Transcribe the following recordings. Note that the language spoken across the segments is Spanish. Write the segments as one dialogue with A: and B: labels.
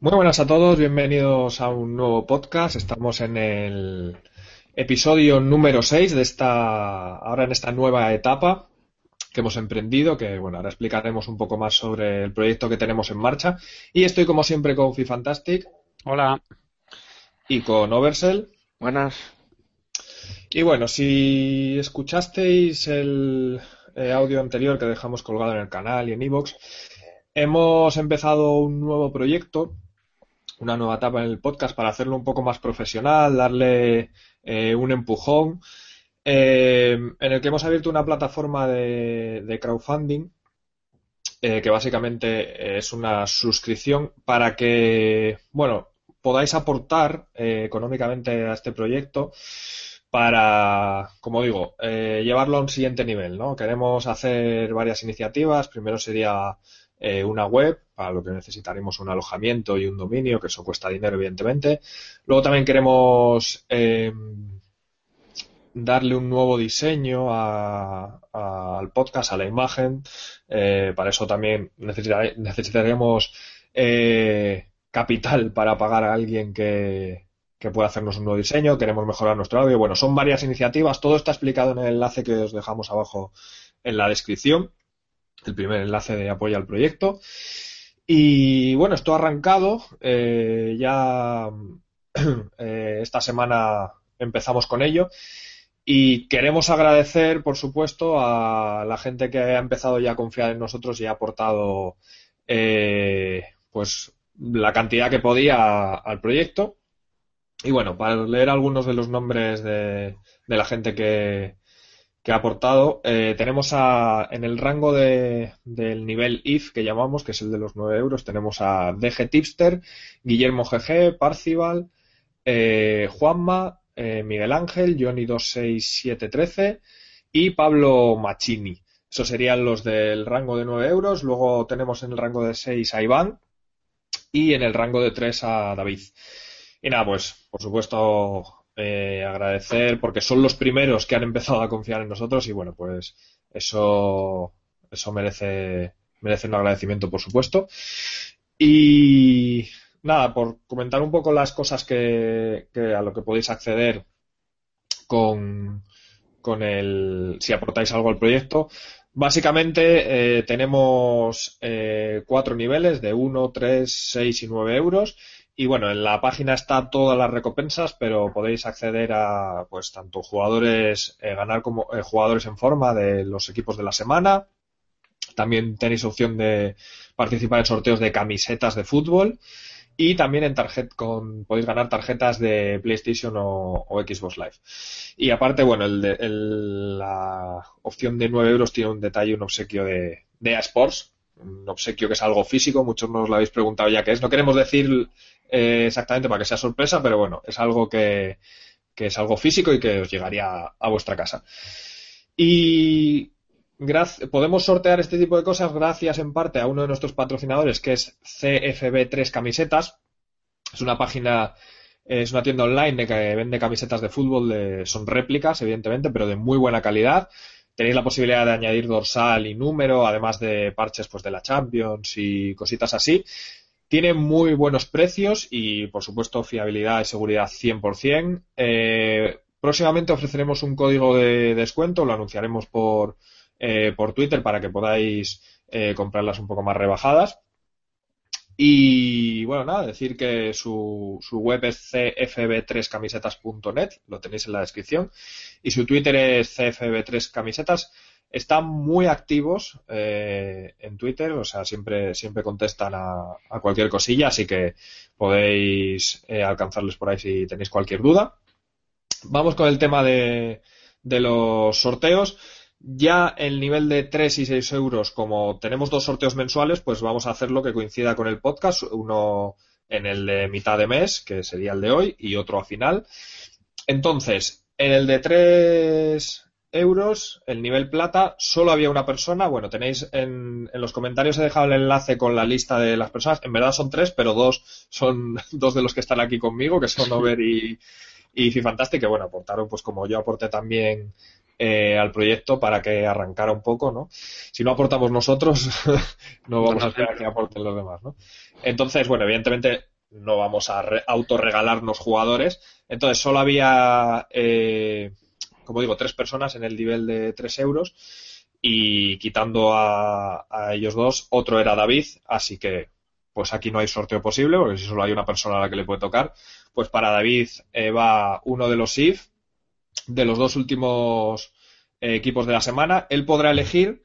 A: Muy buenas a todos, bienvenidos a un nuevo podcast. Estamos en el episodio número 6 de esta, ahora en esta nueva etapa que hemos emprendido, que bueno, ahora explicaremos un poco más sobre el proyecto que tenemos en marcha. Y estoy como siempre con Fantastic.
B: Hola.
A: Y con Oversell.
B: Buenas.
A: Y bueno, si escuchasteis el eh, audio anterior que dejamos colgado en el canal y en iVoox, hemos empezado un nuevo proyecto una nueva etapa en el podcast para hacerlo un poco más profesional, darle eh, un empujón, eh, en el que hemos abierto una plataforma de, crowdfunding eh, que básicamente es una suscripción para que, bueno, podáis aportar económicamente a este proyecto para, como digo, llevarlo a un siguiente nivel, ¿no? Queremos hacer varias iniciativas. Primero sería eh, una web, para lo que necesitaremos un alojamiento y un dominio, que eso cuesta dinero, evidentemente. Luego también queremos eh, darle un nuevo diseño al podcast, a la imagen. Eh, para eso también necesitaremos capital para pagar a alguien que, que pueda hacernos un nuevo diseño. Queremos mejorar nuestro audio. Bueno, son varias iniciativas. Todo está explicado en el enlace que os dejamos abajo en la descripción el primer enlace de apoyo al proyecto. Y bueno, esto ha arrancado. Eh, ya eh, esta semana empezamos con ello. Y queremos agradecer, por supuesto, a la gente que ha empezado ya a confiar en nosotros y ha aportado eh, pues la cantidad que podía al proyecto. Y bueno, para leer algunos de los nombres de la gente que, que ha aportado. Eh, tenemos a, en el rango de, del nivel IF que llamamos, que es el de los 9 euros, tenemos a DG Tipster, Guillermo GG, Parcival, eh, Juanma, eh, Miguel Ángel, Johnny 26713 y Pablo Machini. Esos serían los del rango de 9 euros. Luego tenemos en el rango de 6 a Iván y en el rango de 3 a David. Y nada, pues por supuesto eh, agradecer porque son los primeros que han empezado a confiar en nosotros y bueno, pues eso, eso merece, merece un agradecimiento, por supuesto. Y nada, por comentar un poco las cosas que, a lo que podéis acceder con, con el, si aportáis algo al proyecto. Básicamente eh, tenemos eh, cuatro niveles de 1, 3, 6 y 9 euros y bueno, en la página está todas las recompensas, pero podéis acceder a pues tanto jugadores, eh, ganar como eh, jugadores en forma de los equipos de la semana. También tenéis opción de participar en sorteos de camisetas de fútbol. Y también en tarjet con, podéis ganar tarjetas de PlayStation o, Xbox Live. Y aparte, bueno, el la opción de 9 euros tiene un detalle, un obsequio de, de Sports, un obsequio que es algo físico, muchos nos lo habéis preguntado ya qué es. No queremos decir eh, exactamente para que sea sorpresa, pero bueno, es algo que, es algo físico y que os llegaría a, vuestra casa. Y podemos sortear este tipo de cosas gracias en parte a uno de nuestros patrocinadores que es CFB3 Camisetas. Es una página, es una tienda online que vende camisetas de fútbol, son réplicas, evidentemente, pero de muy buena calidad. Tenéis la posibilidad de añadir dorsal y número, además de parches pues, de la Champions y cositas así. Tiene muy buenos precios y, por supuesto, fiabilidad y seguridad 100%. Eh, próximamente ofreceremos un código de descuento, lo anunciaremos por, eh, por Twitter para que podáis eh, comprarlas un poco más rebajadas. Y bueno, nada, decir que su, su web es cfb3camisetas.net, lo tenéis en la descripción, y su Twitter es cfb3camisetas están muy activos eh, en Twitter, o sea, siempre, siempre contestan a, cualquier cosilla, así que podéis eh, alcanzarles por ahí si tenéis cualquier duda. Vamos con el tema de, de los sorteos. Ya el nivel de 3 y 6 euros, como tenemos dos sorteos mensuales, pues vamos a hacerlo que coincida con el podcast. Uno en el de mitad de mes, que sería el de hoy, y otro a final. Entonces, en el de 3 euros, el nivel plata, solo había una persona. Bueno, tenéis en, en, los comentarios he dejado el enlace con la lista de las personas. En verdad son tres, pero dos son dos de los que están aquí conmigo, que son Over y, y Fifantastic, que bueno, aportaron, pues como yo aporté también eh, al proyecto para que arrancara un poco, ¿no? Si no aportamos nosotros, no vamos a esperar que aporten los demás, ¿no? Entonces, bueno, evidentemente no vamos a autorregalarnos jugadores. Entonces, solo había, eh, como digo, tres personas en el nivel de tres euros y quitando a, a, ellos dos, otro era David, así que pues aquí no hay sorteo posible, porque si solo hay una persona a la que le puede tocar, pues para David eh, va uno de los IF, de los dos últimos eh, equipos de la semana. Él podrá elegir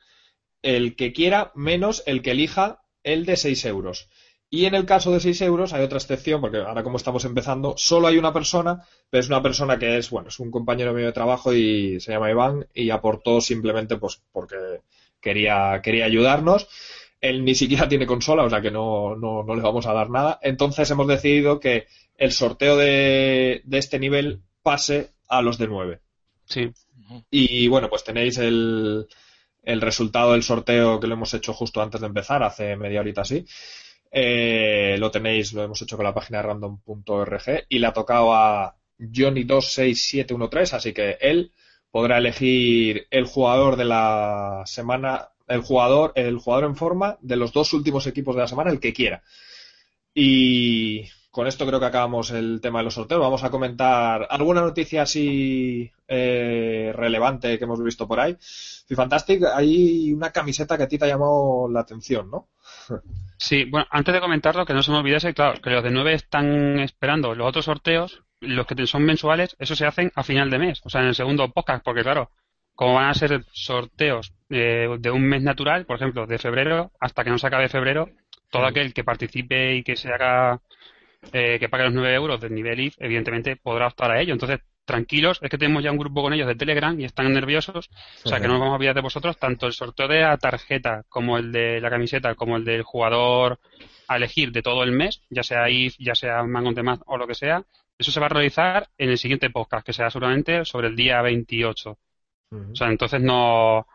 A: el que quiera menos el que elija el de 6 euros. Y en el caso de 6 euros hay otra excepción, porque ahora como estamos empezando, solo hay una persona, pero es una persona que es, bueno, es un compañero mío de trabajo y se llama Iván y aportó simplemente pues porque quería, quería ayudarnos. Él ni siquiera tiene consola, o sea que no, no, no le vamos a dar nada. Entonces hemos decidido que el sorteo de, de este nivel pase a los de 9.
B: Sí.
A: Y bueno, pues tenéis el, el resultado del sorteo que lo hemos hecho justo antes de empezar, hace media horita así. Eh, lo tenéis, lo hemos hecho con la página random.org y le ha tocado a Johnny26713, así que él podrá elegir el jugador de la semana, el jugador, el jugador en forma de los dos últimos equipos de la semana, el que quiera. Y con esto creo que acabamos el tema de los sorteos. Vamos a comentar alguna noticia así eh, relevante que hemos visto por ahí. Fantastic, hay una camiseta que a ti te ha llamado la atención, ¿no?
B: Sí, bueno, antes de comentarlo, que no se me olvidase, claro, que los de 9 están esperando los otros sorteos, los que son mensuales, eso se hacen a final de mes, o sea, en el segundo podcast, porque claro, como van a ser sorteos eh, de un mes natural, por ejemplo, de febrero hasta que no se acabe febrero, todo aquel que participe y que se haga eh, que pague los 9 euros del nivel IF, evidentemente podrá optar a ello. Entonces, tranquilos, es que tenemos ya un grupo con ellos de Telegram y están nerviosos, o sea que no nos vamos a olvidar de vosotros, tanto el sorteo de la tarjeta como el de la camiseta, como el del jugador a elegir de todo el mes, ya sea IF, ya sea Mango de más o lo que sea, eso se va a realizar en el siguiente podcast, que será seguramente sobre el día 28. O sea, entonces no,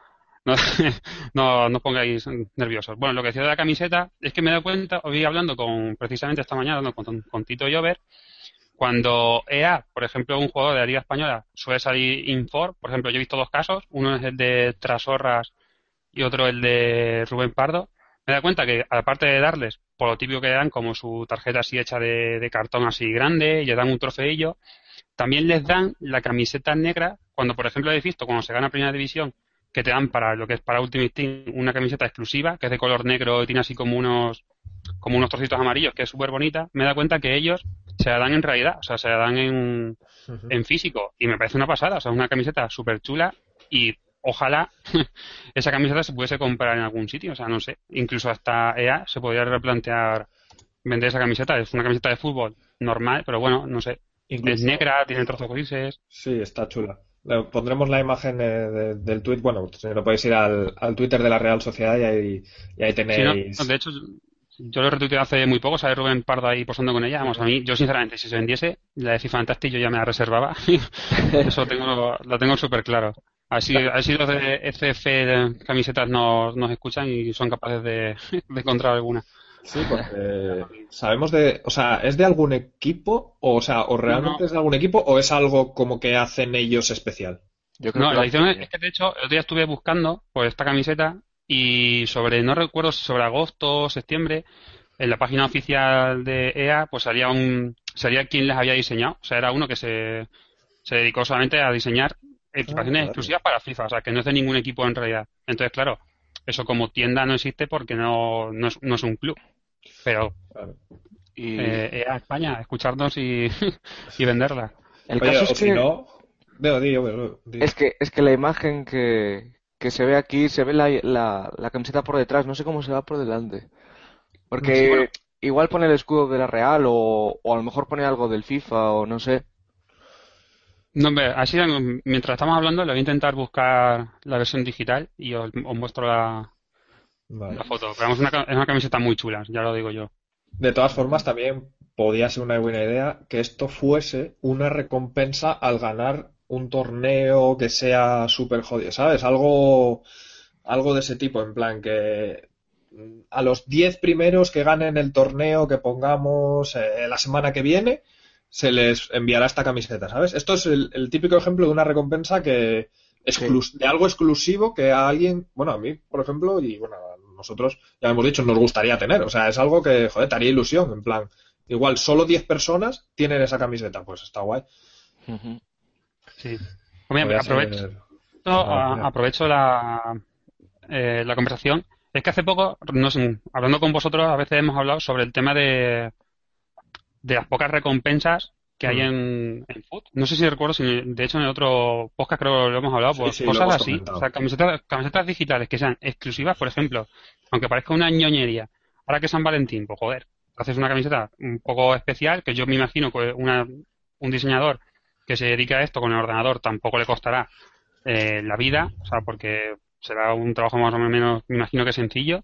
B: no, no, no pongáis nerviosos. Bueno, lo que decía de la camiseta es que me he dado cuenta, hoy hablando con precisamente esta mañana con, con Tito Llover, cuando EA, por ejemplo, un jugador de la Liga Española suele salir Infor, por ejemplo, yo he visto dos casos, uno es el de Trasorras y otro el de Rubén Pardo, me da cuenta que aparte de darles, por lo típico que dan, como su tarjeta así hecha de, de cartón así grande, y le dan un trofeillo, también les dan la camiseta negra, cuando por ejemplo he visto, cuando se gana Primera División, que te dan para lo que es para Ultimate Team una camiseta exclusiva, que es de color negro y tiene así como unos como unos trocitos amarillos, que es súper bonita, me da cuenta que ellos se la dan en realidad, o sea, se la dan en, en físico. Y me parece una pasada, o sea, una camiseta súper chula y ojalá esa camiseta se pudiese comprar en algún sitio, o sea, no sé, incluso hasta EA se podría replantear vender esa camiseta, es una camiseta de fútbol normal, pero bueno, no sé, es negra, tiene trozos grises.
A: Sí, está chula. Pondremos la imagen de, del tweet. Bueno, lo podéis ir al, al, Twitter de la Real Sociedad y ahí, y ahí tenéis.
B: Sí, no, de hecho, yo lo retuiteé hace muy poco, sale Rubén Pardo ahí posando con ella. Vamos, a mí, yo sinceramente, si se vendiese, la de FIFA Fantastic yo ya me la reservaba. Eso tengo, lo tengo súper claro. Así, así los de FF camisetas nos, nos escuchan y son capaces de, de encontrar alguna.
A: Sí, porque sabemos de, o sea, ¿es de algún equipo? O, sea, ¿o realmente no. es de algún equipo o es algo como que hacen ellos especial?
B: Yo creo no, que la edición es que de hecho el otro día estuve buscando por esta camiseta y sobre, no recuerdo si sobre agosto o septiembre, en la página oficial de EA, pues salía un, salía quien les había diseñado. O sea, era uno que se, se dedicó solamente a diseñar equipaciones ah, claro. exclusivas para FIFA, o sea, que no es de ningún equipo en realidad. Entonces, claro, eso como tienda no existe porque no, no, es, no es un club. Pero claro. y... eh, a España, escucharnos y, y venderla.
A: El Oye, caso es que... Si no... Veo, digo, veo,
C: digo. Es, que, es que la imagen que, que se ve aquí, se ve la, la, la, camiseta por detrás, no sé cómo se va por delante. Porque sí, bueno. igual pone el escudo de la Real o, o a lo mejor pone algo del FIFA o no sé.
B: No, hombre, así mientras estamos hablando, le voy a intentar buscar la versión digital y os, os muestro la, Vale. La foto, pero es una, es una camiseta muy chula, ya lo digo yo.
A: De todas formas, también podía ser una buena idea que esto fuese una recompensa al ganar un torneo que sea súper jodido, ¿sabes? Algo, algo de ese tipo, en plan que a los 10 primeros que ganen el torneo que pongamos eh, la semana que viene, se les enviará esta camiseta, ¿sabes? Esto es el, típico ejemplo de una recompensa que de algo exclusivo que a alguien, bueno, a mí, por ejemplo, y bueno, a nosotros ya hemos dicho, nos gustaría tener. O sea, es algo que, joder, te haría ilusión, en plan, igual solo 10 personas tienen esa camiseta, pues está guay.
B: Sí. aprovecho, aprovecho la, eh, la conversación. Es que hace poco, hablando con vosotros, a veces hemos hablado sobre el tema de, de las pocas recompensas que hay mm. en, en Food. No sé si recuerdo, si de hecho en el otro podcast creo que lo hemos hablado, pues cosas así. O sea, camisetas, camisetas digitales que sean exclusivas, por ejemplo, aunque parezca una ñoñería. Ahora que San Valentín, pues joder, haces una camiseta un poco especial, que yo me imagino que una, un diseñador que se dedica a esto con el ordenador tampoco le costará eh, la vida, o sea, porque será un trabajo más o menos, me imagino que sencillo,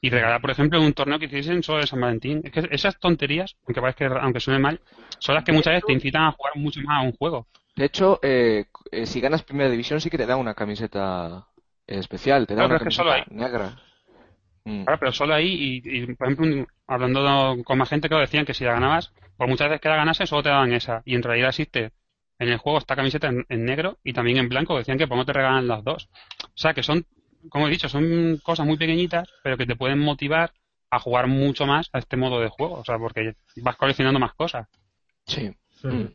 B: y regalar, por ejemplo, un torneo que hiciesen solo de San Valentín. Es que esas tonterías, aunque parezca, aunque suene mal, son las que muchas veces te incitan a jugar mucho más a un juego.
C: De hecho, eh, eh, si ganas primera división sí que te da una camiseta especial, te da una camiseta negra.
B: Mm. Claro, pero solo ahí, y, por ejemplo, hablando con más gente que decían que si la ganabas, por muchas veces que la ganase solo te daban esa, y en realidad existe en el juego esta camiseta en, negro y también en blanco, decían que por no te regalan las dos. O sea, que son como he dicho, son cosas muy pequeñitas, pero que te pueden motivar a jugar mucho más a este modo de juego, o sea, porque vas coleccionando más cosas.
C: Sí. Mm.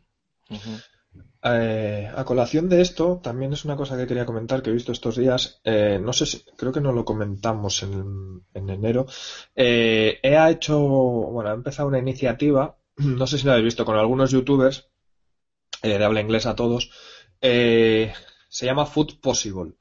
A: Eh, a colación de esto, también es una cosa que quería comentar que he visto estos días. Eh, no sé si, creo que no lo comentamos en, enero. Eh, he hecho, bueno, ha empezado una iniciativa, no sé si lo habéis visto, con algunos youtubers, de habla inglesa todos. se llama Food Possible.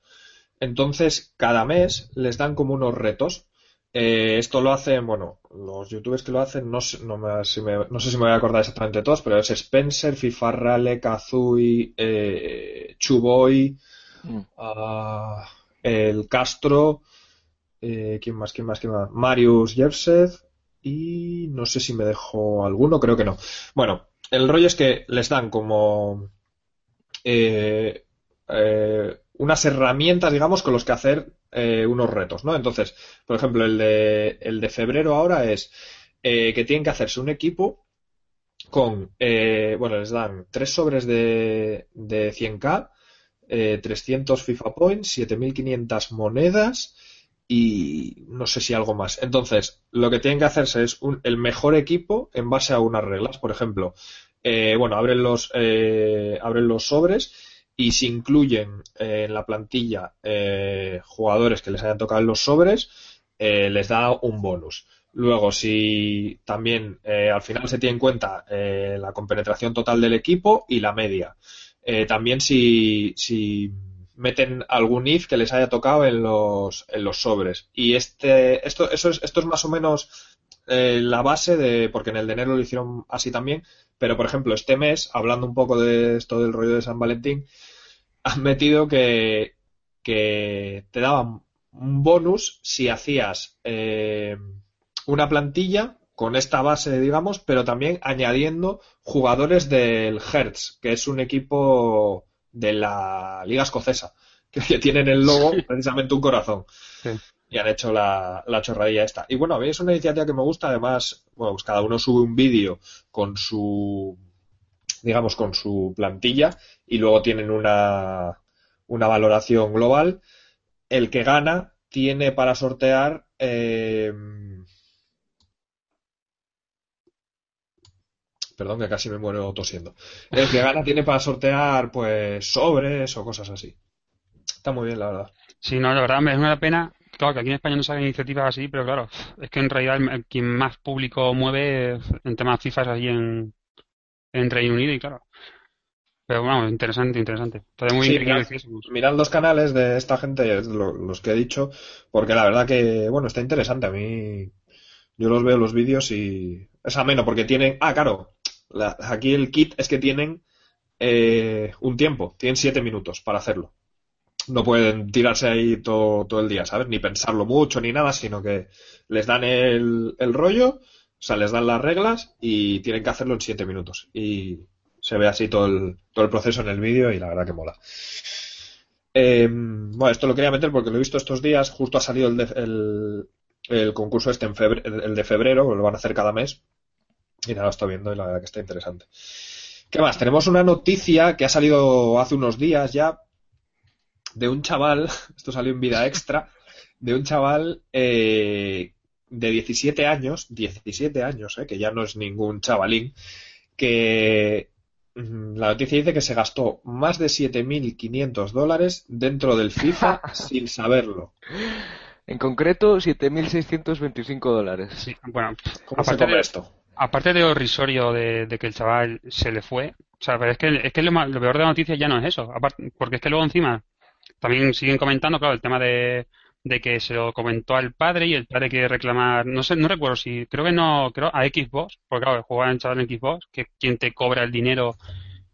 A: Entonces, cada mes les dan como unos retos. Eh, esto lo hacen, bueno, los youtubers que lo hacen, no, no, me, si me, no sé si me voy a acordar exactamente todos, pero es Spencer, Fifarrale, Kazui, eh, Chuboy, mm. ah, el Castro, eh, ¿quién más, quién más, quién más? Marius Jevsev y no sé si me dejo alguno, creo que no. Bueno, el rollo es que les dan como eh, eh, unas herramientas, digamos, con los que hacer eh, unos retos, ¿no? Entonces, por ejemplo, el de, el de febrero ahora es eh, que tienen que hacerse un equipo con, eh, bueno, les dan tres sobres de, de 100k, 300 FIFA Points, 7500 monedas y no sé si algo más. Entonces, lo que tienen que hacerse es el mejor equipo en base a unas reglas. Por ejemplo, bueno, abren los, abren los sobres y si incluyen eh, en la plantilla eh, jugadores que les hayan tocado en los sobres, eh, les da un bonus. Luego, si también al final se tiene en cuenta la compenetración total del equipo y la media. también si, si meten algún if que les haya tocado en los, en los sobres. Y este, esto, eso es, esto es más o menos la base de, porque en el de enero lo hicieron así también, pero por ejemplo este mes, hablando un poco de esto del rollo de San Valentín, han metido que, que te daban un bonus si hacías eh, una plantilla con esta base, digamos, pero también añadiendo jugadores del Hertz, que es un equipo de la Liga Escocesa, que tienen el logo precisamente un corazón. Y han hecho la, la, chorradilla esta. Y bueno, a mí es una iniciativa que me gusta, además, bueno, pues cada uno sube un vídeo con su digamos, con su plantilla y luego tienen una, una valoración global. El que gana tiene para sortear eh, perdón que casi me muero tosiendo. El que gana tiene para sortear pues sobres o cosas así. Está muy bien, la verdad.
B: Sí, no, la verdad me es una pena. Claro que aquí en España no hagan iniciativas así, pero claro, es que en realidad quien más público mueve en temas FIFA es allí en, en Reino Unido y claro. Pero bueno, interesante, interesante. muy
A: mirad, los canales de esta gente, los que he dicho, porque la verdad que, bueno, está interesante. A mí, yo los veo los vídeos y es ameno porque tienen, ah, claro, aquí el kit es que tienen eh, un tiempo, tienen siete minutos para hacerlo. No pueden tirarse ahí todo, todo el día, ¿sabes? Ni pensarlo mucho ni nada, sino que les dan el, el rollo O sea, les dan las reglas y tienen que hacerlo en 7 minutos. Y se ve así todo el, todo el proceso en el vídeo y la verdad que mola. Eh, bueno, esto lo quería meter porque lo he visto estos días. Justo ha salido el, el, el concurso este en febrero, el de febrero, lo van a hacer cada mes. Y nada, lo estoy viendo y la verdad que está interesante. ¿Qué más? Tenemos una noticia que ha salido hace unos días ya de un chaval, esto salió en vida extra, de un chaval eh, de 17 años, 17 años, eh, que ya no es ningún chavalín, que mm, la noticia dice que se gastó más de 7.500 dólares dentro del FIFA sin saberlo.
C: En concreto, 7.625 dólares.
B: Sí, bueno,
A: ¿Cómo se
B: aparte
A: come
B: de,
A: esto?
B: aparte de horrisorio de, de que el chaval se le fue, o sea, pero es que, es que lo, peor de la noticia ya no es eso, aparte, porque es que luego encima también siguen comentando, claro, el tema de, de que se lo comentó al padre y el padre quiere reclamar, no sé, no recuerdo si, creo que no, creo a Xbox, porque claro, jugaba el chaval en Xbox, que quien te cobra el dinero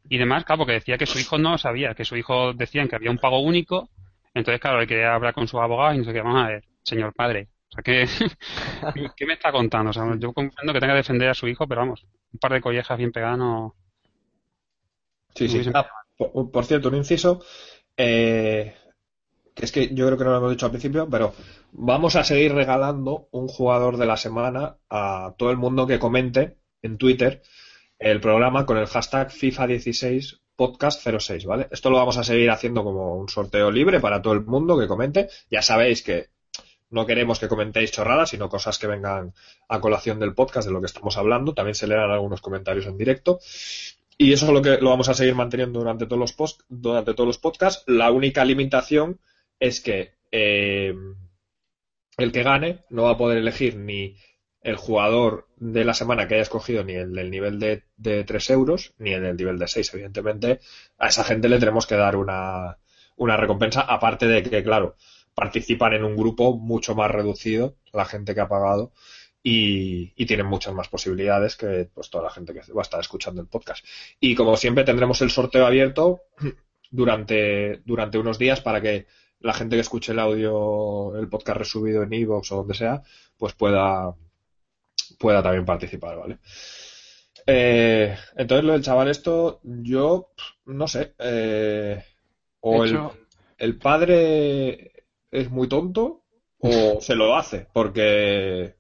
B: y demás, claro, porque decía que su hijo no lo sabía, que su hijo decían que había un pago único, entonces claro, él quería hablar con sus abogados y no sé qué, vamos a ver, señor padre, o sea, ¿qué, qué me está contando? O sea, yo comprendo que tenga que defender a su hijo, pero vamos, un par de collejas bien pegadas no...
A: Sí, sí. Ah, por, por cierto, un inciso. Eh, que es que yo creo que no lo hemos dicho al principio, pero vamos a seguir regalando un jugador de la semana a todo el mundo que comente en Twitter el programa con el hashtag FIFA16 podcast 06, ¿vale? Esto lo vamos a seguir haciendo como un sorteo libre para todo el mundo que comente. Ya sabéis que no queremos que comentéis chorradas, sino cosas que vengan a colación del podcast, de lo que estamos hablando. También se leerán algunos comentarios en directo. Y eso es lo que lo vamos a seguir manteniendo durante todos los post, durante todos los podcasts. La única limitación es que eh, el que gane no va a poder elegir ni el jugador de la semana que haya escogido, ni el del nivel de, de 3 euros, ni el del nivel de 6. Evidentemente, a esa gente le tenemos que dar una, una recompensa, aparte de que, claro, participan en un grupo mucho más reducido, la gente que ha pagado, y, y tienen muchas más posibilidades que pues toda la gente que va a estar escuchando el podcast. Y como siempre tendremos el sorteo abierto durante, durante unos días para que la gente que escuche el audio, el podcast resubido en iVoox o donde sea, pues pueda, pueda también participar, ¿vale? Eh, entonces lo del chaval esto, yo no sé, eh, o el, el padre es muy tonto o se lo hace, porque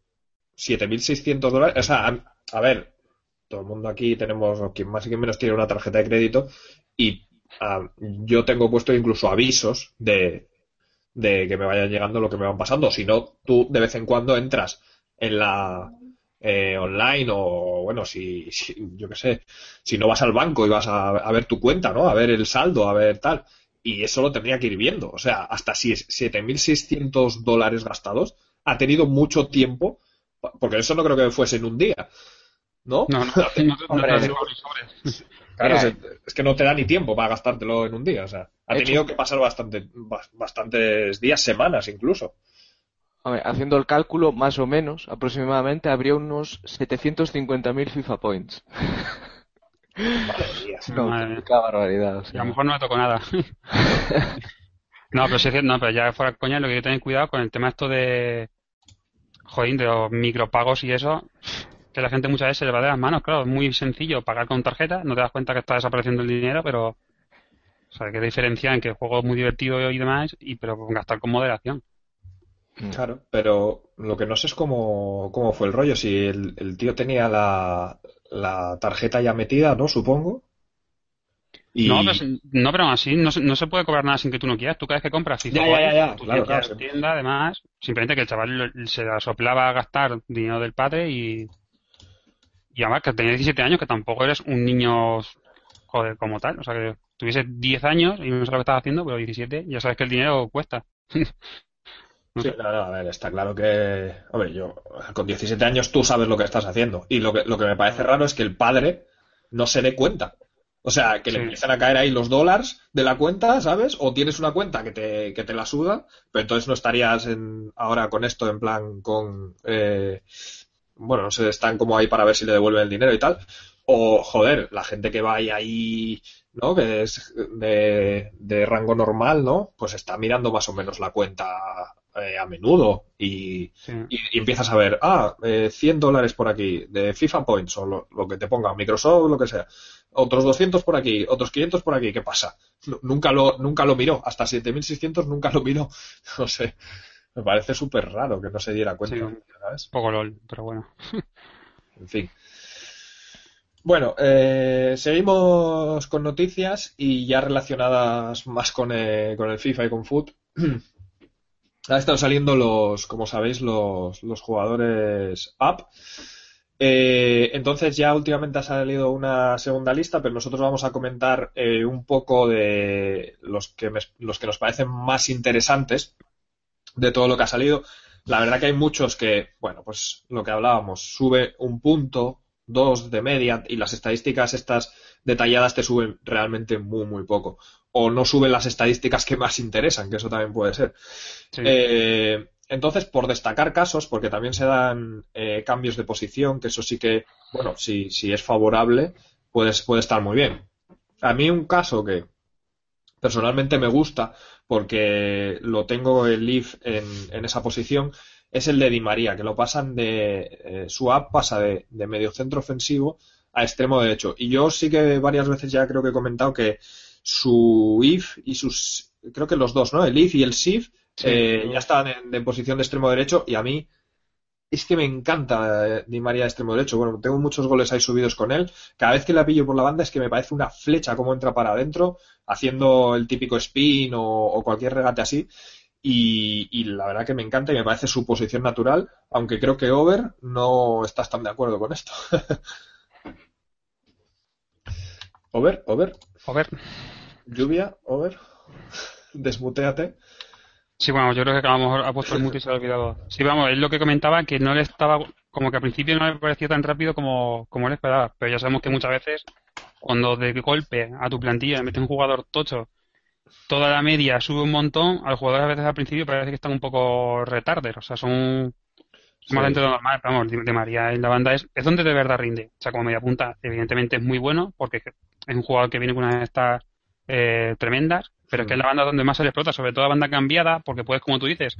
A: 7.600 dólares, o sea, a, ver, todo el mundo aquí tenemos, quien más y quien menos tiene una tarjeta de crédito y ah, yo tengo puesto incluso avisos de, de que me vayan llegando lo que me van pasando. Si no, tú de vez en cuando entras en la eh, online o bueno, si, si- yo qué sé, si no vas al banco y vas a, a ver tu cuenta, ¿no? A ver el saldo, a ver tal. Y eso lo tendría que ir viendo. O sea, hasta si es 7.600 dólares gastados, ha tenido mucho tiempo, porque eso no creo que fuese en un día. ¿No?
B: No, no, no, no no
C: Hombre,
B: te sobres.
A: Claro, es, es que no te da ni tiempo para gastártelo en un día. O sea, ha
C: Hecho.
A: tenido que pasar bastante, bas- bastantes días, semanas incluso.
C: A ver, haciendo el cálculo, más o menos, aproximadamente, habría unos 750.000 FIFA Points.
A: Madre mía.
C: Es una
B: Madre mía.
C: auténtica barbaridad. o
B: a lo mejor no me tocó nada. No, pero sí es cierto, no, pero ya fuera coña, lo que hay que tener cuidado con el tema esto de, joder, de los micropagos y eso, que la gente muchas veces se le va de las manos, claro, es muy sencillo pagar con tarjeta, no te das cuenta que está desapareciendo el dinero, pero, o sea, que diferencia en que el juego es muy divertido y demás, y pero gastar con moderación.
A: Claro, pero lo que no sé es cómo, cómo fue el rollo. Si el, el tío tenía la, la tarjeta ya metida, ¿no? Supongo. Y...
B: No, pero, no, pero aún así no, se- no se puede cobrar nada sin que tú no quieras. Tú cada vez que compras FIFA
A: Ya, ya, ya, ya,
B: tú
A: claro, claro,
B: tienda, además, simplemente que el chaval se la soplaba a gastar dinero del padre y, y además que tenía 17 años, que tampoco eres un niño, joder, como tal. O sea, que tuviese 10 años y no sabes lo que estás haciendo, pero 17, ya sabes que el dinero cuesta.
A: Sí, no, no, a ver, está claro que, hombre, yo con 17 años tú sabes lo que estás haciendo. Y lo que, lo que me parece raro es que el padre no se dé cuenta. O sea, que le empiezan a caer ahí los dólares de la cuenta, ¿sabes? O tienes una cuenta que te, que te la suda, pero entonces no estarías en, ahora con esto en plan con, eh, bueno, no sé, están como ahí para ver si le devuelven el dinero y tal. O, joder, la gente que va ahí, ahí ¿no? Que es de, de rango normal, ¿no? Pues está mirando más o menos la cuenta eh, a menudo y, y, empiezas a ver, ah, eh, 100 dólares por aquí de FIFA Points o lo, que te ponga, Microsoft, lo que sea. Otros 200 por aquí, otros 500 por aquí, ¿qué pasa? Nunca lo, nunca lo miró, hasta 7600 nunca lo miró. No sé, me parece súper raro que no se diera cuenta.
B: Sí, Poco LOL, pero bueno.
A: en fin. Bueno, eh, seguimos con noticias y ya relacionadas más con, eh, con el FIFA y con Foot. Han estado saliendo los, como sabéis, los, los jugadores app. Eh, entonces ya últimamente ha salido una segunda lista, pero nosotros vamos a comentar eh, un poco de los que, los que nos parecen más interesantes de todo lo que ha salido. La verdad que hay muchos que, bueno, pues lo que hablábamos, sube un punto, dos de media y las estadísticas estas detalladas te suben realmente muy, muy poco. O no suben las estadísticas que más interesan, que eso también puede ser. Eh, entonces, por destacar casos, porque también se dan eh, cambios de posición, que eso sí que, bueno, si, si es favorable, puede, puede estar muy bien. A mí un caso que personalmente me gusta, porque lo tengo el Leaf en, en esa posición, es el de Di María, que lo pasan de. Eh, su app pasa de, de medio centro ofensivo a extremo derecho. Y yo sí que varias veces ya creo que he comentado que su if y sus. Creo que los dos, ¿no? El if y el SIF eh, ya están en, posición de extremo derecho y a mí es que me encanta eh, Di María de extremo derecho. Bueno, tengo muchos goles ahí subidos con él. Cada vez que la pillo por la banda es que me parece una flecha como entra para adentro, haciendo el típico spin o cualquier regate así. Y, la verdad que me encanta y me parece su posición natural, aunque creo que Over no estás tan de acuerdo con esto. over, Over.
B: Over.
A: Lluvia, Over. Desmuteate.
B: Sí, bueno, yo creo que a lo mejor ha puesto el mute y se ha olvidado. Sí, vamos, es lo que comentaba, que no le estaba, como que al principio no le parecía tan rápido como, como él esperaba, pero ya sabemos que muchas veces cuando de golpe a tu plantilla metes un jugador tocho toda la media sube un montón, a los jugadores a veces al principio parece que están un poco retarder, o sea, son más dentro de lo normal, vamos, de, María en la banda es, es donde de verdad rinde. O sea, como media punta, evidentemente es muy bueno, porque es un jugador que viene con una de estas eh, tremendas, pero es que es la banda donde más se le explota, sobre todo la banda cambiada, porque puedes, como tú dices,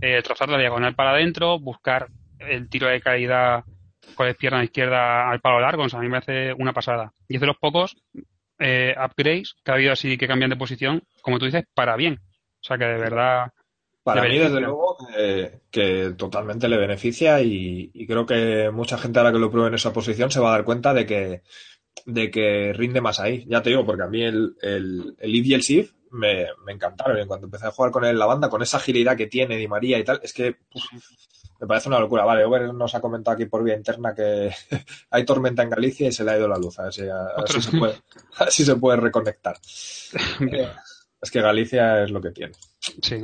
B: eh, trozar la diagonal para adentro, buscar el tiro de caída con la pierna izquierda al palo largo, o sea, a mí me hace una pasada. Y es de los pocos eh, upgrades que ha habido así que cambian de posición, como tú dices, para bien. O sea que de verdad.
A: Para mí, desde luego, que totalmente le beneficia y, creo que mucha gente ahora que lo pruebe en esa posición se va a dar cuenta de que, de que rinde más ahí. Ya te digo, porque a mí el, el, el y el SIF me, me encantaron. Y cuando empecé a jugar con él en la banda, con esa agilidad que tiene Di María y tal, es que me parece una locura. Vale, Over nos ha comentado aquí por vía interna que hay tormenta en Galicia y se le ha ido la luz. A ver si, se, puede, se puede reconectar. Eh, es que Galicia es lo que tiene.
B: Sí.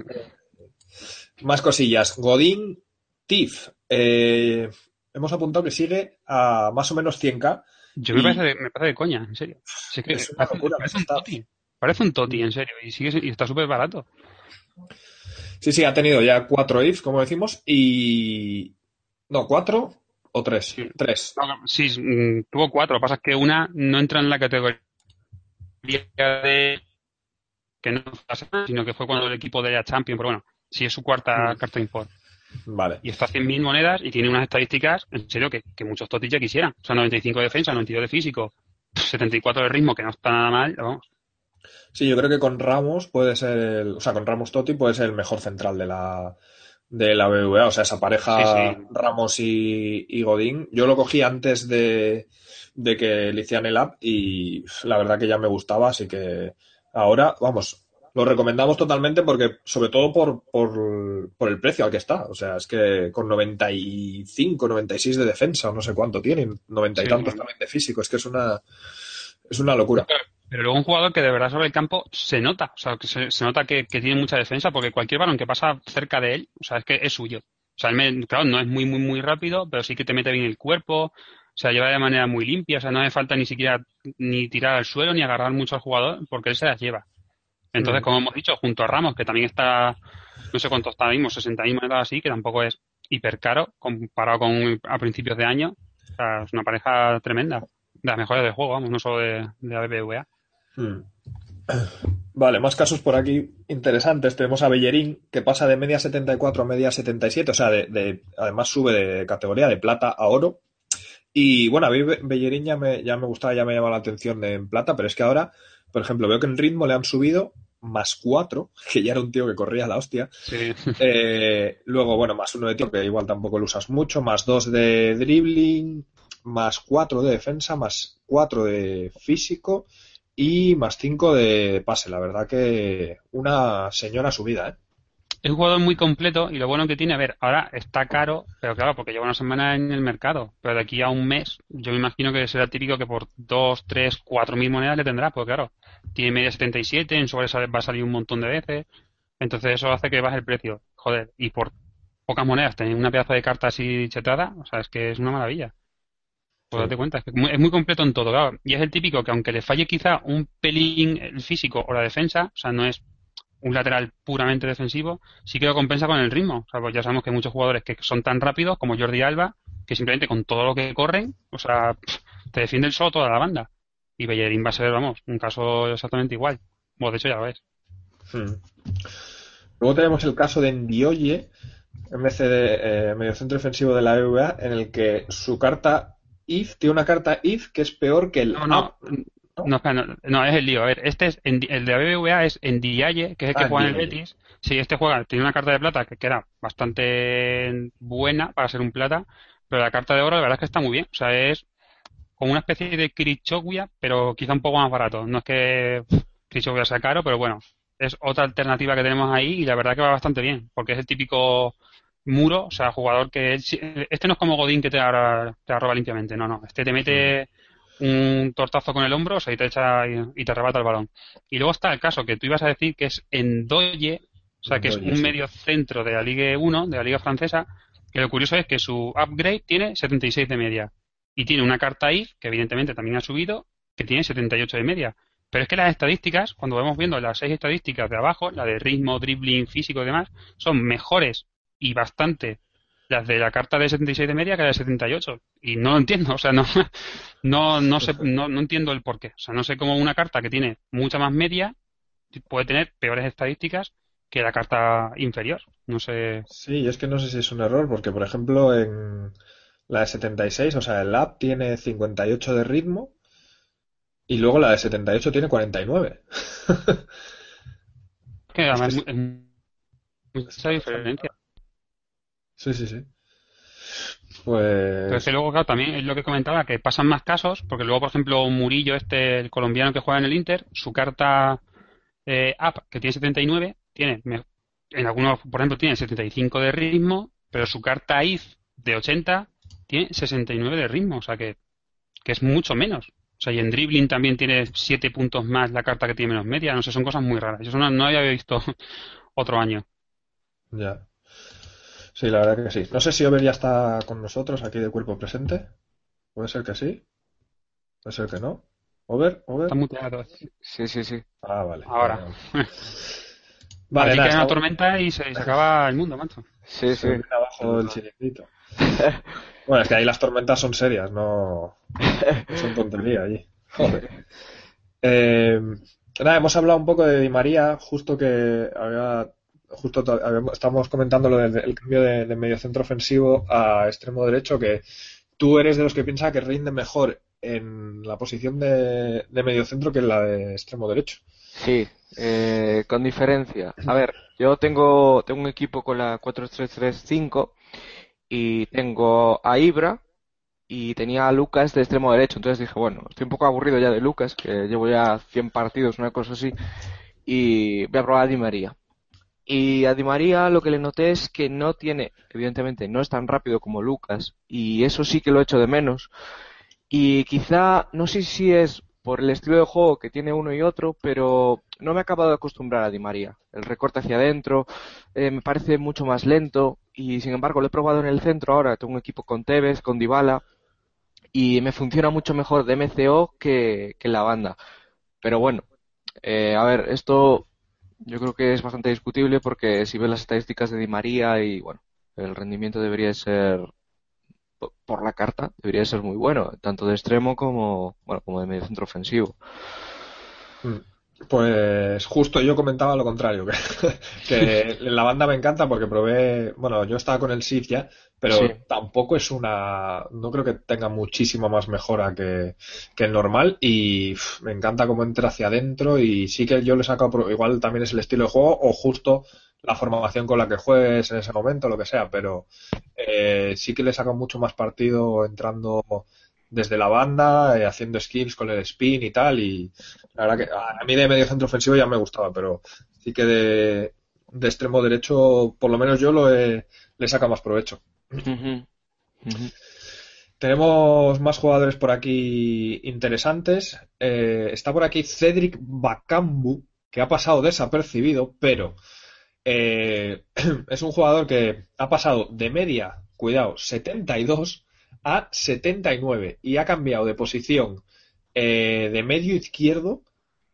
A: Más cosillas. Godín Tif. Eh, hemos apuntado que sigue a más o menos 100k.
B: Yo me, parece de, me parece de coña, en serio.
A: es una locura.
B: Parece, un toti. Parece un toti, en serio. Y, sigue, y está súper barato.
A: Sí, sí, ha tenido ya cuatro ifs, como decimos, y. No, cuatro o tres.
B: Sí.
A: Tres.
B: sí, mm, tuvo cuatro. Lo que pasa es que una no entra en la categoría de que no pasa, sino que fue cuando el equipo de la Champions, pero bueno, sí es su cuarta mm. carta import.
A: Vale.
B: Y está a 100.000 monedas y tiene unas estadísticas, en serio, que, muchos totis ya quisieran. O sea, 95 de defensa, 92 de físico, 74 de ritmo, que no está nada mal, vamos.
A: Sí, yo creo que con Ramos puede ser, el, o sea, con Ramos Totti puede ser el mejor central de la, de la BBVA, o sea, esa pareja Ramos y, Godín. Yo lo cogí antes de, de que le hicieran el app y la verdad que ya me gustaba, así que ahora, vamos, lo recomendamos totalmente porque, sobre todo por, por, por, el precio al que está. O sea, es que con 95, 96 de defensa, no sé cuánto tienen, 90 y tantos también de físico, es que es una, es una locura.
B: Pero luego un jugador que de verdad sobre el campo se nota, o sea, que se, nota que, tiene mucha defensa, porque cualquier balón que pasa cerca de él, o sea, es que es suyo. O sea, claro, no es muy, muy, muy rápido, pero sí que te mete bien el cuerpo, o sea, lleva de manera muy limpia, o sea, no hace falta ni siquiera ni tirar al suelo ni agarrar mucho al jugador, porque él se las lleva. Entonces, mm. como hemos dicho, junto a Ramos, que también está, no sé cuánto está mismo, 60 monedas así, que tampoco es hiper caro comparado con a principios de año, o sea, es una pareja tremenda, de las mejores del juego, vamos, no solo de, de la BBVA.
A: Hmm. Vale, más casos por aquí interesantes. Tenemos a Bellerín, que pasa de media 74 a media 77, o sea, de, además sube de categoría de plata a oro. Y bueno, a mí Bellerín ya me, ya me gustaba, ya me llamaba la atención en plata, pero es que ahora, por ejemplo, veo que en ritmo le han subido más cuatro, que ya era un tío que corría la hostia. Eh, luego, bueno, más uno de tío, que igual tampoco lo usas mucho, más dos de dribbling, más cuatro de defensa, más cuatro de físico y más cinco de pase. La verdad que una señora subida, ¿eh?
B: Es un jugador muy completo y lo bueno que tiene, a ver, ahora está caro, pero claro, porque lleva una semana en el mercado, pero de aquí a un mes yo me imagino que será típico que por dos, tres, cuatro mil monedas le tendrá, porque claro, tiene media 77, en sobre va a salir un montón de veces, entonces eso hace que baje el precio. Joder, y por pocas monedas tener una pedazo de carta así chetada, o sea, es que es una maravilla. Pues date cuenta, es, que es muy completo en todo, claro. Y es el típico que aunque le falle quizá un pelín el físico o la defensa, o sea, no es un lateral puramente defensivo, sí que lo compensa con el ritmo. O sea, pues ya sabemos que hay muchos jugadores que son tan rápidos como Jordi Alba, que simplemente con todo lo que corren, o sea, te defiende el solo toda la banda. Y Bellerín va a ser, vamos, un caso exactamente igual. Bueno, de hecho ya lo ves. Hmm.
A: Luego tenemos el caso de Ndioye, MCD, eh, medio centro defensivo de la EVA, en el que su carta IF tiene una carta IF que es peor que el
B: no, no, no, no, es el lío. A ver, este es el de la BBVA es en Dialle, que es el que ah, juega en el Betis. Sí, este juega, tiene una carta de plata que, queda bastante buena para ser un plata, pero la carta de oro la verdad es que está muy bien. O sea, es como una especie de Krichoguia, pero quizá un poco más barato. No es que Krichoguia sea caro, pero bueno, es otra alternativa que tenemos ahí y la verdad que va bastante bien, porque es el típico muro, o sea, jugador que... Este no es como Godín que te, te arroba limpiamente, no, no. Este te mete un tortazo con el hombro, o sea, y te echa y, te arrebata el balón. Y luego está el caso que tú ibas a decir que es Endoye, o sea, que es un medio centro de la Liga 1, de la Liga Francesa, que lo curioso es que su upgrade tiene 76 de media. Y tiene una carta IF, que evidentemente también ha subido, que tiene 78 de media. Pero es que las estadísticas, cuando vamos viendo las seis estadísticas de abajo, la de ritmo, dribbling, físico y demás, son mejores y bastante las de la carta de 76 de media que la de 78. Y no lo entiendo, o sea, no, no, no, sé, no, no entiendo el porqué. O sea, no sé cómo una carta que tiene mucha más media puede tener peores estadísticas que la carta inferior. No sé.
A: Sí, es que no sé si es un error, porque por ejemplo en la de 76, o sea, el app tiene 58 de ritmo y luego la de 78 tiene 49.
B: que además es mucha diferencia.
A: Sí, sí, sí. Pues...
B: Pero que luego, claro, también es lo que comentaba, que pasan más casos, porque luego, por ejemplo, Murillo, este, el colombiano que juega en el Inter, su carta eh, app, que tiene 79, tiene, en algunos, por ejemplo, tiene 75 de ritmo, pero su carta IF de 80 tiene 69 de ritmo, o sea que, que es mucho menos. O sea, y en dribbling también tiene 7 puntos más la carta que tiene menos media. No sé, son cosas muy raras. Eso no, no había visto otro año.
A: Ya. Sí, la verdad que sí. No sé si Over ya está con nosotros aquí de cuerpo presente. Puede ser que sí. Puede ser que no. Over, Over.
B: Está muteado.
C: Sí, sí, sí.
A: Ah, vale.
B: Ahora. Vale, Aquí una tormenta y se, acaba el mundo, macho.
A: Sí, sí. Abajo del chiringuito. bueno, es que ahí las tormentas son serias, no, son tontería allí. Joder. Eh, nada, hemos hablado un poco de Di María, justo que había justo estamos comentando lo del cambio de, medio centro ofensivo a extremo derecho, que tú eres de los que piensa que rinde mejor en la posición de, medio centro que en la de extremo derecho.
C: Sí, eh, con diferencia. A ver, yo tengo, tengo un equipo con la 4-3-3-5 y tengo a Ibra y tenía a Lucas de extremo derecho. Entonces dije, bueno, estoy un poco aburrido ya de Lucas, que llevo ya 100 partidos, una cosa así, y voy a probar a Di María. Y a Di María lo que le noté es que no tiene, evidentemente, no es tan rápido como Lucas, y eso sí que lo echo de menos. Y quizá, no sé si es por el estilo de juego que tiene uno y otro, pero no me he acabado de acostumbrar a Di María. El recorte hacia adentro eh, me parece mucho más lento, y sin embargo lo he probado en el centro ahora, tengo un equipo con Tevez, con Dybala, y me funciona mucho mejor de MCO que, que la banda. Pero bueno, eh, a ver, esto yo creo que es bastante discutible porque si ves las estadísticas de Di María y bueno, el rendimiento debería ser por la carta debería ser muy bueno, tanto de extremo como bueno, como de medio centro ofensivo.
A: Mm. Pues justo yo comentaba lo contrario, que, la banda me encanta porque probé, bueno, yo estaba con el SIF ya, pero tampoco es una, no creo que tenga muchísima más mejora que, el normal y me encanta cómo entra hacia adentro y sí que yo le saco, igual también es el estilo de juego o justo la formación con la que juegues en ese momento, lo que sea, pero eh, sí que le saco mucho más partido entrando desde la banda, eh, haciendo skills con el spin y tal. Y la verdad que a mí de medio centro ofensivo ya me gustaba, pero sí que de, extremo derecho, por lo menos yo lo he, le saca más provecho. Tenemos más jugadores por aquí interesantes. Eh, está por aquí Cedric Bakambu, que ha pasado desapercibido, pero eh, es un jugador que ha pasado de media, cuidado, 72 a 79 y ha cambiado de posición eh, de medio izquierdo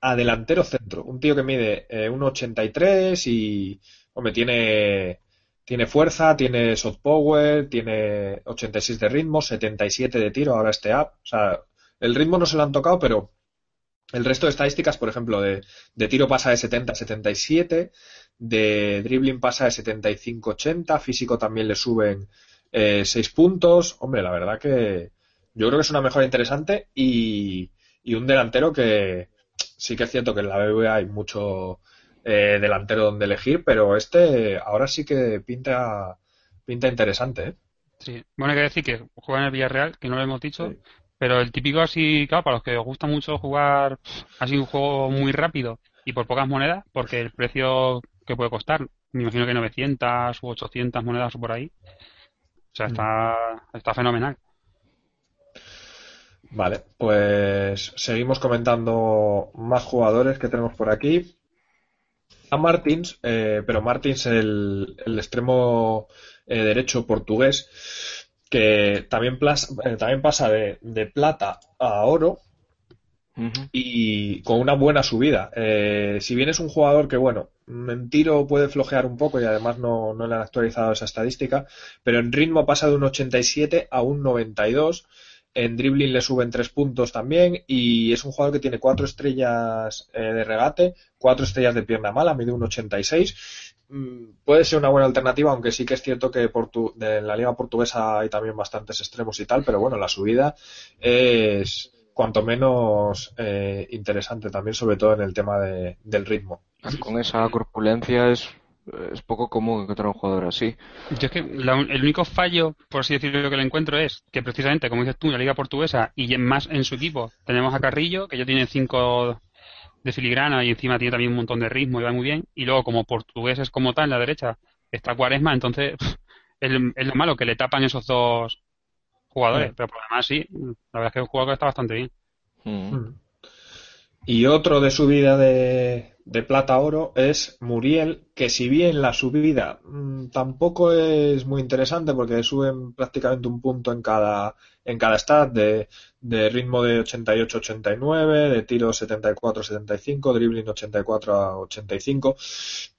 A: a delantero centro. Un tío que mide eh, 1,83 y, hombre, tiene, tiene fuerza, tiene soft power, tiene 86 de ritmo, 77 de tiro, ahora este up. O sea, el ritmo no se lo han tocado, pero el resto de estadísticas, por ejemplo, de, de tiro pasa de 70 a 77, de dribbling pasa de 75 a 80, físico también le suben eh, seis puntos, hombre, la verdad que yo creo que es una mejora interesante y, un delantero que sí que es cierto que en la BBVA hay mucho eh, delantero donde elegir, pero este ahora sí que pinta, pinta interesante. ¿eh?
B: Sí, bueno, hay que decir que juega en el Villarreal, que no lo hemos dicho, pero el típico así, claro, para los que os gusta mucho jugar así un juego muy rápido y por pocas monedas, porque el precio que puede costar, me imagino que 900 u 800 monedas o por ahí, o sea, está, está fenomenal.
A: Vale, pues seguimos comentando más jugadores que tenemos por aquí. A Martins, eh, pero Martins el, el extremo eh, derecho portugués, que también, eh, también pasa de, de, plata a oro y con una buena subida. si bien es un jugador que, bueno, en tiro puede flojear un poco y además no, no le han actualizado esa estadística, pero en ritmo pasa de un 87 a un 92. En dribbling le suben tres puntos también y es un jugador que tiene cuatro estrellas eh, de regate, cuatro estrellas de pierna mala, mide un 86. Mm, puede ser una buena alternativa, aunque sí que es cierto que en la liga portuguesa hay también bastantes extremos y tal, pero bueno, la subida es cuanto menos eh, interesante también, sobre todo en el tema del ritmo.
C: Con esa corpulencia es, es poco común encontrar un jugador así.
B: Yo es que el único fallo, por así decirlo, que le encuentro es que precisamente, como dices tú, en la Liga Portuguesa y más en su equipo, tenemos a Carrillo, que ya tiene cinco de filigrana y encima tiene también un montón de ritmo y va muy bien. Y luego, como portugués es como tal, en la derecha está Cuaresma, entonces es, lo malo que le tapan esos dos jugadores. Pero por lo demás, sí, la verdad es que es un jugador que está bastante bien. Mm.
A: Mm. Y otro de subida de, de plata a oro es Muriel, que si bien la subida mm, tampoco es muy interesante porque suben prácticamente un punto en cada, en cada stat de, de ritmo de 88-89, de tiro 74-75, dribbling 84 a 85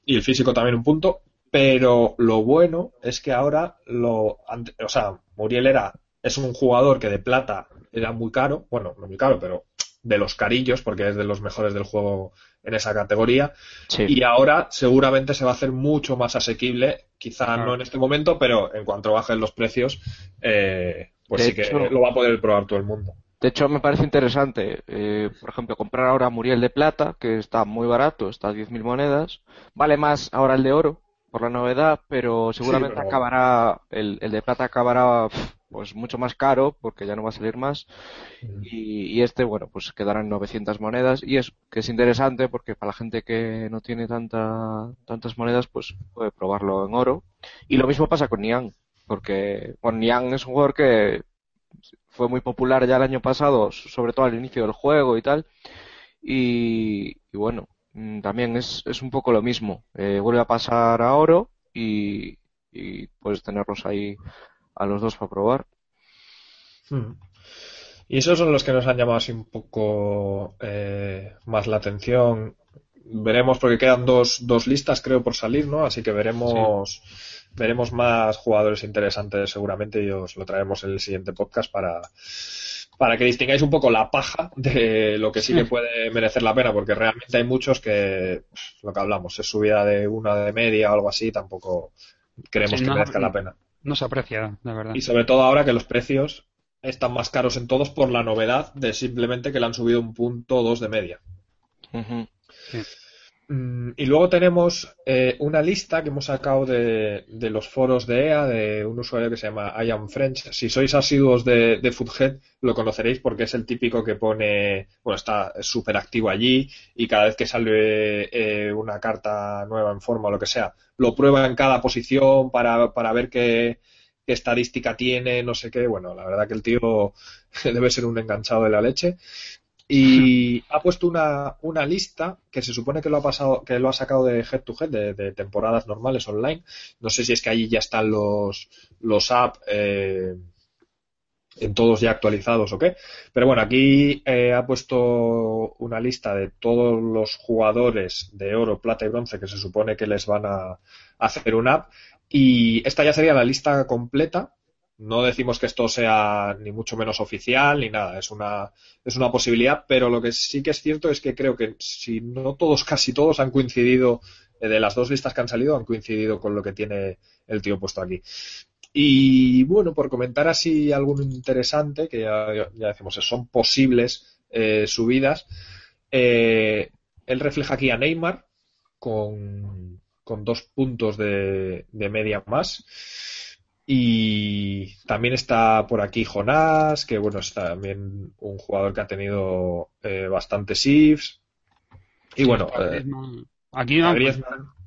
A: y el físico también un punto. Pero lo bueno es que ahora lo, o sea, Muriel era, es un jugador que de plata era muy caro, bueno, no muy caro, pero de los carillos, porque es de los mejores del juego en esa categoría. Y ahora seguramente se va a hacer mucho más asequible, quizá no en este momento, pero en cuanto bajen los precios, eh, pues sí que lo va a poder probar todo el mundo.
C: De hecho, me parece interesante, eh, por ejemplo, comprar ahora Muriel de plata, que está muy barato, está a 10.000 monedas. Vale más ahora el de oro, por la novedad, pero seguramente acabará, el, el, de plata acabará pues mucho más caro porque ya no va a salir más. Y, este bueno pues quedarán 900 monedas. Y es que es interesante porque para la gente que no tiene tanta, tantas monedas pues puede probarlo en oro. Y lo mismo pasa con Niang porque bueno, Niang es un jugador que fue muy popular ya el año pasado sobre todo al inicio del juego y tal. Y, bueno mm, también es, es un poco lo mismo. Eh, vuelve a pasar a oro y, y puedes tenerlos ahí a los dos para probar.
A: Hmm. Y esos son los que nos han llamado así un poco eh, más la atención. Veremos, porque quedan dos, dos listas, creo, por salir, ¿no? Así que veremos, veremos más jugadores interesantes seguramente y os lo traemos en el siguiente podcast para, para que distingáis un poco la paja de lo que sí que puede merecer la pena, porque realmente hay muchos que, lo que hablamos, es subida de una de media o algo así, tampoco creemos que merezca la pena.
B: No se aprecia, la verdad.
A: Y sobre todo ahora que los precios están más caros en todos por la novedad de simplemente que le han subido un punto o dos de media. Y luego tenemos eh, una lista que hemos sacado de, los foros de EA de un usuario que se llama I am French. Si sois asiduos de, de Foodhead, lo conoceréis porque es el típico que pone, bueno, está súper activo allí y cada vez que sale eh, una carta nueva en forma o lo que sea, lo prueba en cada posición para, para ver qué, qué estadística tiene, no sé qué. Bueno, la verdad que el tío debe ser un enganchado de la leche. Y ha puesto una, una, lista que se supone que lo ha pasado, que lo ha sacado de head to head, de, temporadas normales online. No sé si es que allí ya están los, los apps eh, en todos ya actualizados o qué. Pero bueno, aquí eh, ha puesto una lista de todos los jugadores de oro, plata y bronce que se supone que les van a hacer un app. Y esta ya sería la lista completa no decimos que esto sea ni mucho menos oficial ni nada, es una, es una posibilidad, pero lo que sí que es cierto es que creo que si no todos, casi todos han coincidido, eh, de las dos listas que han salido, han coincidido con lo que tiene el tío puesto aquí. Y bueno, por comentar así algo interesante, que ya, decimos, son posibles eh, subidas, eh, él refleja aquí a Neymar con, con dos puntos de media más. Y también está por aquí Jonás, que bueno, es también un jugador que ha tenido eh, bastantes shifts. Y bueno,
B: eh, aquí es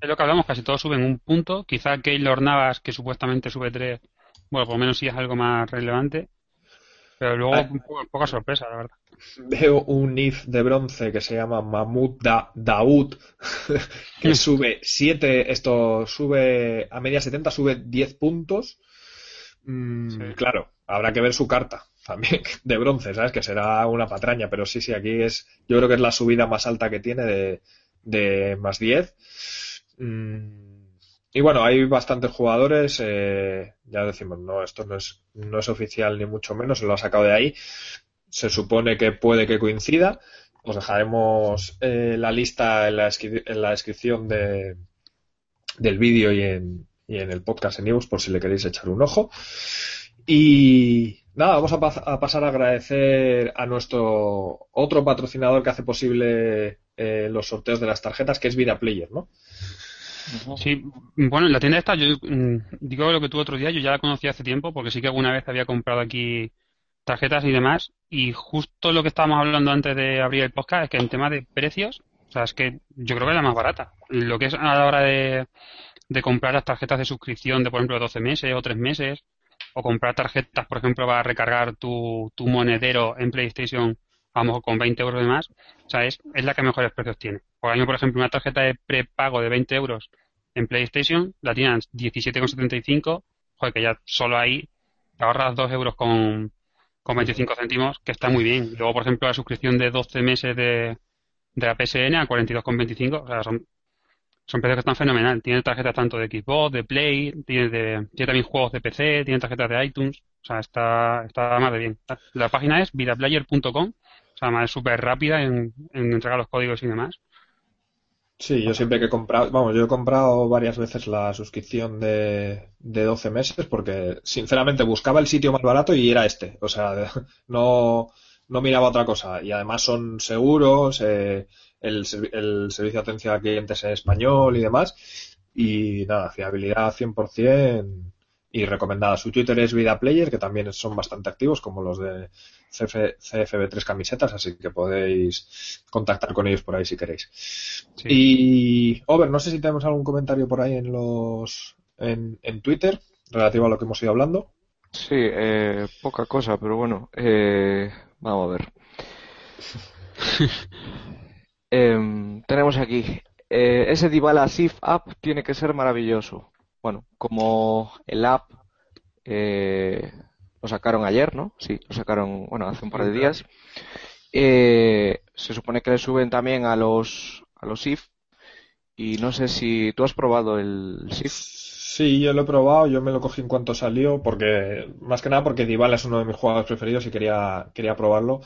B: lo que hablamos, casi todos suben un punto. Quizá Keylor Navas, que supuestamente sube tres, bueno, por lo menos sí es algo más relevante. Pero luego, ah. poca sorpresa, la verdad.
A: Veo un if de bronce que se llama Mahmoud da Daoud, que sube 7, esto sube a media 70, sube 10 puntos. Mm, claro, habrá que ver su carta también de bronce, ¿sabes? Que será una patraña, pero sí, sí, aquí es, yo creo que es la subida más alta que tiene de, de más 10. Mm, y bueno, hay bastantes jugadores, eh, ya decimos, no, esto no es, no es oficial ni mucho menos, se lo ha sacado de ahí. Se supone que puede que coincida. Os dejaremos eh, la lista en la, en la descripción de, del vídeo y en, y en el podcast en iVoox por si le queréis echar un ojo. Y nada, vamos a, pasar a agradecer a nuestro otro patrocinador que hace posible eh, los sorteos de las tarjetas, que es Vida Player, ¿no?
B: Sí, bueno, la tienda esta, yo mm, digo lo que tuve otro día, yo ya la conocí hace tiempo porque sí que alguna vez había comprado aquí tarjetas y demás y justo lo que estábamos hablando antes de abrir el podcast es que en tema de precios, o sea, es que yo creo que es la más barata. Lo que es a la hora de, de comprar las tarjetas de suscripción de, por ejemplo, 12 meses o 3 meses, o comprar tarjetas, por ejemplo, para recargar tu, tu monedero en PlayStation, vamos, con 20 euros de más, o sea, es, es la que mejores precios tiene. Por año, por ejemplo, una tarjeta de prepago de 20 euros en PlayStation la tienen 17,75, joder, que ya solo ahí te ahorras 2 euros con, con 25 céntimos, que está muy bien. Luego, por ejemplo, la suscripción de 12 meses de, de la PSN a 42,25, o sea, son son precios que están fenomenal. Tiene tarjetas tanto de Xbox, de Play, tiene, de, tiene también juegos de PC, tiene tarjetas de iTunes. O sea, está, está más de bien. La página es vidaplayer.com. O sea, es súper rápida en, en entregar los códigos y demás.
A: Sí, yo siempre que he comprado, vamos, yo he comprado varias veces la suscripción de, de 12 meses porque sinceramente buscaba el sitio más barato y era este. O sea, no, no miraba otra cosa. Y además son seguros, eh, el, el servicio de atención a clientes en español y demás. Y nada, fiabilidad 100% y recomendada. Su Twitter es Vida Player, que también son bastante activos, como los de CFB3 camisetas, así que podéis contactar con ellos por ahí si queréis. Y, Over, no sé si tenemos algún comentario por ahí en los en, en Twitter relativo a lo que hemos ido hablando.
C: Sí, eh, poca cosa, pero bueno, eh, vamos a ver. Em, tenemos aquí, eh, ese Dybala SIF app tiene que ser maravilloso. Bueno, como el app eh, lo sacaron ayer, ¿no? Sí, lo sacaron, bueno, hace un par de días. Eh, se supone que le suben también a los a los SIF y no sé si tú has probado el SIF.
A: Sí, yo lo he probado, yo me lo cogí en cuanto salió, porque más que nada porque Dybala es uno de mis jugadores preferidos y quería, quería probarlo.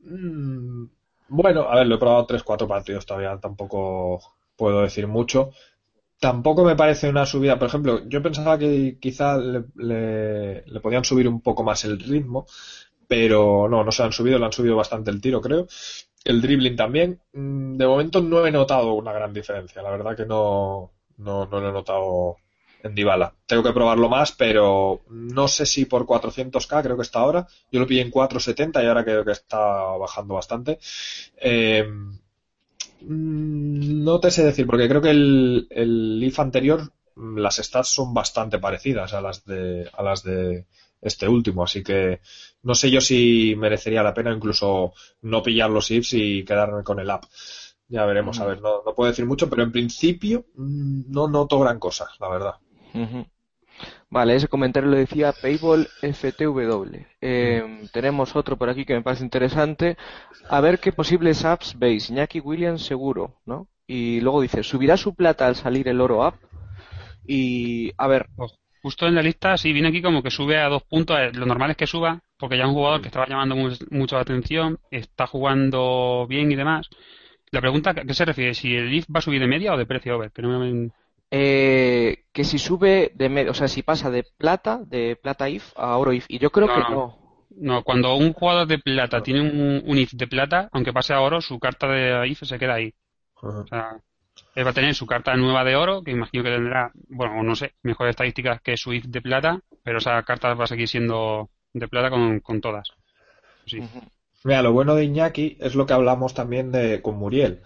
A: Mm, bueno, a ver, lo he probado 3-4 partidos todavía, tampoco puedo decir mucho. Tampoco me parece una subida, por ejemplo, yo pensaba que quizá le, le, podían subir un poco más el ritmo, pero no, no se han subido, le han subido bastante el tiro, creo. El dribbling también. Mm, de momento no he notado una gran diferencia, la verdad que no, no, no lo he notado en Dybala. Tengo que probarlo más, pero no sé si por 400k, creo que está ahora. Yo lo pillé en 470 y ahora creo que está bajando bastante. Eh, mm, no te sé decir, porque creo que el, el IF anterior, las stats son bastante parecidas a las de, a las de este último, así que no sé yo si merecería la pena incluso no pillar los IFs y quedarme con el app. Ya veremos, a mm. ver, no, no puedo decir mucho, pero en principio mm, no noto gran cosa, la verdad.
C: Vale, ese comentario lo decía Payball FTW. Em, tenemos otro por aquí que me parece interesante. A ver qué posibles apps veis. Iñaki Williams seguro, ¿no? Y luego dice, ¿subirá su plata al salir el oro app? Y, a ver...
B: Pues, justo en la lista, sí, viene aquí como que sube a dos puntos. Eh, lo normal es que suba, porque ya un jugador que estaba llamando mucho la atención, está jugando bien y demás. La pregunta, ¿a qué se refiere? ¿Si el IF va a subir de media o de precio over? Que no me...
C: Eh, que si sube de o sea, si pasa de plata, de plata if a oro if. Y yo creo que no.
B: no. cuando un jugador de plata tiene un, if de plata, aunque pase a oro, su carta de if se queda ahí. O sea, él va a tener su carta nueva de oro, que imagino que tendrá, bueno, no sé, mejores estadísticas que su if de plata, pero esa carta va a seguir siendo de plata con, con todas. Sí.
A: Mira, lo bueno de Iñaki es lo que hablamos también de con Muriel,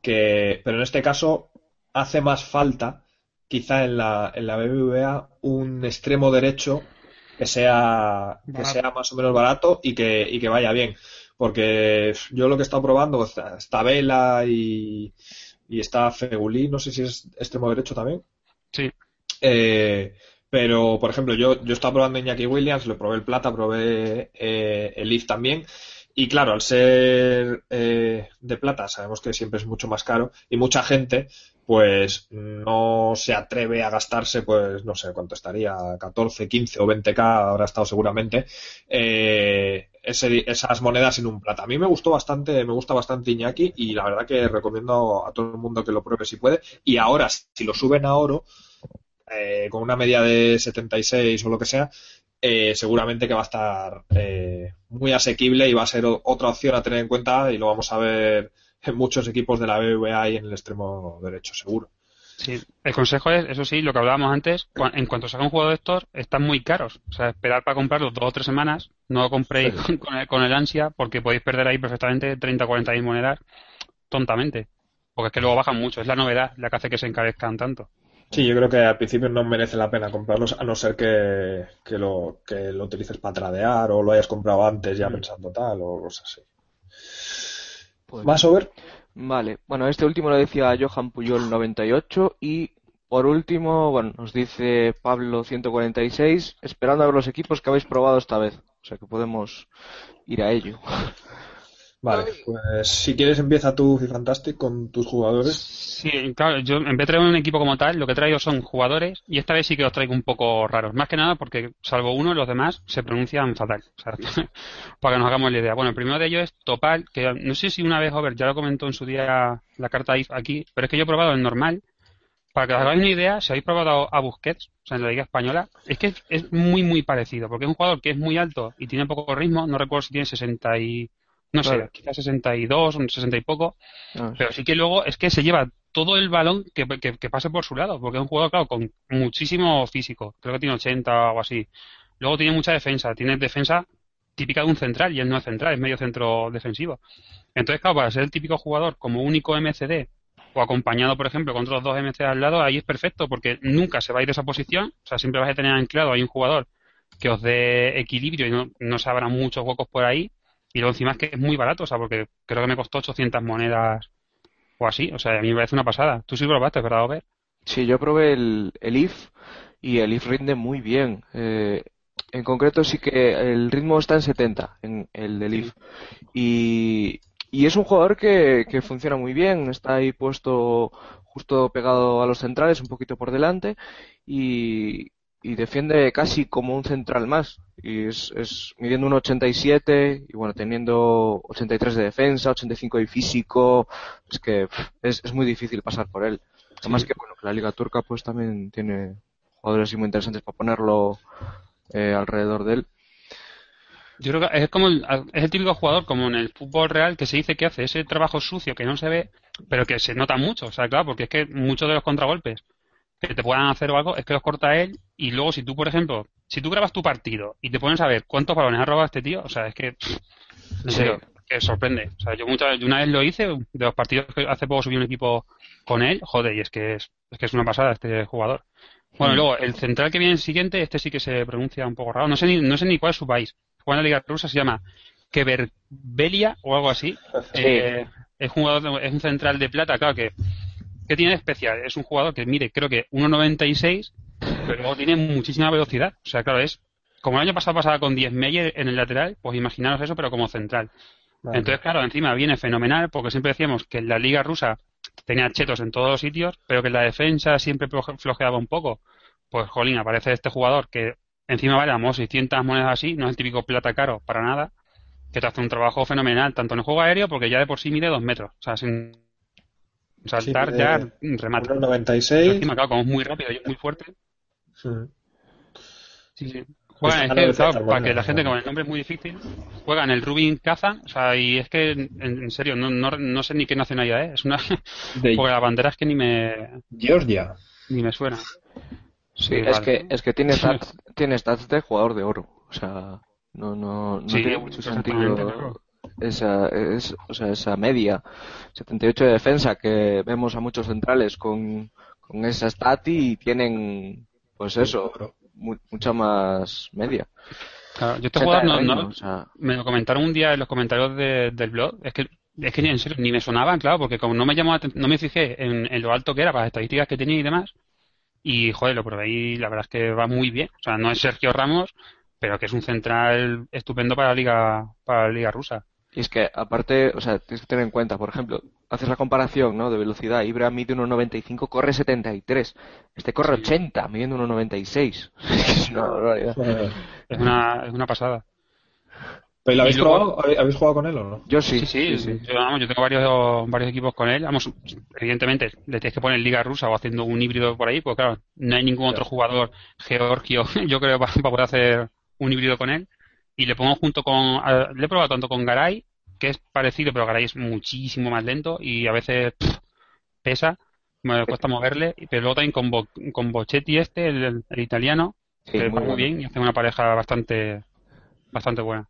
A: que, pero en este caso hace más falta quizá en la, en la BBVA un extremo derecho que sea, que sea más o menos barato y que, y que vaya bien. Porque yo lo que he estado probando, está Vela y, y está Fegulí, no sé si es extremo derecho también.
B: Sí.
A: Eh, pero, por ejemplo, yo, yo estaba probando Iñaki Williams, lo probé el Plata, probé eh, el Leaf también. Y claro, al ser eh, de plata, sabemos que siempre es mucho más caro y mucha gente pues no se atreve a gastarse, pues no sé cuánto estaría, 14, 15 o 20k, ahora ha estado seguramente, eh, esas monedas en un plata. A mí me gustó bastante, me gusta bastante Iñaki y la verdad que recomiendo a todo el mundo que lo pruebe si puede. Y ahora, si lo suben a oro, eh, con una media de 76 o lo que sea, eh, seguramente que va a estar eh, muy asequible y va a ser otra opción a tener en cuenta y lo vamos a ver en muchos equipos de la BBVA y en el extremo derecho, seguro.
B: Sí, el consejo es, eso sí, lo que hablábamos antes, en cuanto salga un juego de estos, están muy caros. O sea, esperar para comprarlos dos o tres semanas, no lo compréis con, el, ansia, porque podéis perder ahí perfectamente 30 o 40 mil monedas tontamente. Porque es que luego bajan mucho, es la novedad la que hace que se encarezcan tanto.
A: Sí, yo creo que al principio no merece la pena comprarlos, a no ser que, que, lo, que lo utilices para tradear o lo hayas comprado antes ya mm. pensando tal o cosas así. Pues ¿Más over?
C: Vale, bueno, este último lo decía Johan Puyol 98 y por último, bueno, nos dice Pablo 146, esperando a ver los equipos que habéis probado esta vez. O sea que podemos ir a ello.
A: Vale, pues si quieres empieza tú, Fantastic, con tus jugadores.
B: Sí, claro, yo en vez de traer un equipo como tal, lo que traigo son jugadores y esta vez sí que los traigo un poco raros. Más que nada porque, salvo uno, los demás se pronuncian fatal. O sea, para que nos hagamos la idea. Bueno, el primero de ellos es Topal, que no sé si una vez, Over, ya lo comentó en su día la carta IF aquí, pero es que yo he probado el normal. Para que os hagáis una idea, si habéis probado a Busquets, o sea, en la Liga Española, es que es muy, muy parecido, porque es un jugador que es muy alto y tiene poco ritmo, no recuerdo si tiene 60 y no sé, quizás 62, 60 y poco. Ah, pero sí que luego es que se lleva todo el balón que, que, pase por su lado, porque es un jugador, claro, con muchísimo físico. Creo que tiene 80 o así. Luego tiene mucha defensa. Tiene defensa típica de un central, y él no es central, es medio centro defensivo. Entonces, claro, para ser el típico jugador como único MCD o acompañado, por ejemplo, con otros dos MCD al lado, ahí es perfecto, porque nunca se va a ir de esa posición. O sea, siempre vas a tener anclado ahí un jugador que os dé equilibrio y no, no se abran muchos huecos por ahí y luego encima es que es muy barato, o sea, porque creo que me costó 800 monedas o así. O sea, a mí me parece una pasada. Tú sí probaste, ¿verdad, Over?
C: Sí, yo probé el, el IF y el IF rinde muy bien. Eh, en concreto sí que el ritmo está en 70, en el del IF. Y, y es un jugador que, que funciona muy bien, está ahí puesto justo pegado a los centrales, un poquito por delante, y, y defiende casi como un central más. Y es, es midiendo un 87 y bueno, teniendo 83 de defensa, 85 de físico, es que es, es muy difícil pasar por él. Además que bueno, la liga turca pues también tiene jugadores muy interesantes para ponerlo eh, alrededor de él.
B: Yo creo que es como el, es el típico jugador como en el fútbol real que se dice que hace ese trabajo sucio que no se ve, pero que se nota mucho, o sea, claro, porque es que muchos de los contragolpes que te puedan hacer o algo es que los corta él y luego si tú, por ejemplo, si tú grabas tu partido y te pones a ver cuántos balones ha robado este tío, o sea, es que, serio, que sorprende. O sea, yo, muchas, yo una vez lo hice, de los partidos que hace poco subí un equipo con él, joder, y es que es, es que es una pasada este jugador. Bueno, y luego, el central que viene el siguiente, este sí que se pronuncia un poco raro, no sé ni, no sé ni cuál es su país. Juega en la Liga Rusa, se llama Keverbelia o algo así. Eh, es, un jugador, es un central de plata, claro que ¿Qué tiene de especial? Es un jugador que mide, creo que 1.96, pero luego tiene muchísima velocidad. O sea, claro, es como el año pasado pasaba con 10 Meyer en el lateral, pues imaginaros eso, pero como central.
A: Vale.
B: Entonces, claro, encima viene fenomenal, porque siempre decíamos que en la liga rusa tenía chetos en todos los sitios, pero que en la defensa siempre floje- flojeaba un poco. Pues, jolín, aparece este jugador que encima vale, vamos, 600 monedas así, no es el típico plata caro para nada, que te hace un trabajo fenomenal, tanto en el juego aéreo, porque ya de por sí mide 2 metros. O sea, sin saltar
A: mide
B: ya remata.
A: 1,96.
B: Encima, claro, como es muy rápido y es muy fuerte.
A: Mm.
B: Sí, sí. Juega,
A: Pues
B: es que, claro, para
A: bueno,
B: que la gente, como el nombre es muy difícil, juega en el Rubin Kazan, o sea, y es que, en, en serio, no, no, no sé ni qué nacionalidad es, es una,
A: De
B: porque la bandera es que ni me,
A: Georgia.
B: ni me suena.
C: Sí,
B: Sí,
C: es
B: vale.
C: que, es que tiene stats, tiene stats de jugador de oro. O sea, no, no, no
B: Sí,
C: tiene mucho sentido. Esa, es, o sea, esa media. 78 de defensa que vemos a muchos centrales con, con esa stat y tienen, pues eso, mu- mucha más media.
B: Claro, yo este
C: 80
B: jugador no,
C: reino,
B: no-
C: o sea,
B: me lo comentaron un día en los comentarios de- del blog, es que, es que ni en serio, ni me sonaban, claro, porque como no me llamó, no me fijé en, en lo alto que era para las estadísticas que tenía y demás, y joder, lo probé y la verdad es que va muy bien. O sea, no es Sergio Ramos, pero que es un central estupendo para la liga, para la liga rusa.
C: Y es que aparte, o sea, tienes que tener en cuenta, por ejemplo, haces la comparación, ¿no? De velocidad. Ibra mide 1.95, corre 73. Este corre
B: Sí.
C: 80, midiendo 1.96. Es una barbaridad.
B: Es una, es una pasada.
A: ¿Pero lo habéis
B: luego-
A: probado? ¿Habéis- ¿Habéis jugado con él o no?
C: Yo sí,
B: Sí, sí, Yo, vamos, yo tengo varios, varios equipos con él. Vamos, evidentemente, le tienes que poner liga rusa o haciendo un híbrido por ahí, pues claro, no hay ningún otro jugador georgio, yo creo, para, para poder hacer un híbrido con él. Y le pongo junto con, a- le he probado tanto con Garay, que es parecido, pero Garay es muchísimo más lento y a veces pff, pesa, me cuesta moverle. Pero luego también con, Bo- con Bochetti este, el, el italiano,
C: Sí,
B: que
C: muy
B: va muy
C: bueno.
B: bien y hace una pareja bastante, bastante buena.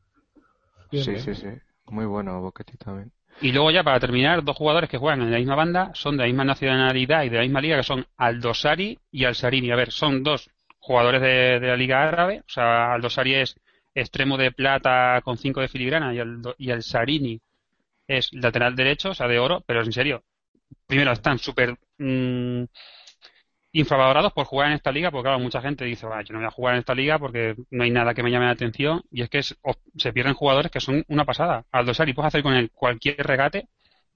A: Bien,
C: Sí,
A: bien.
C: sí, sí. Muy bueno Boquetti también.
B: Y luego ya para terminar, dos jugadores que juegan en la misma banda, son de la misma nacionalidad y de la misma liga, que son Aldosari y Al-Sarini. A ver, son dos jugadores de, la liga árabe, o sea, Aldosari es extremo de plata con 5 de filigrana y, Aldo- y Al-Sarini es lateral derecho, o sea, de oro, pero en serio, primero están súper mm, infravalorados por jugar en esta liga, porque claro, mucha gente dice, "Ah, yo no voy a jugar en esta liga porque no hay nada que me llame la atención, y es que es- o- se pierden jugadores que son una pasada. Aldosari puedes hacer con él cualquier regate,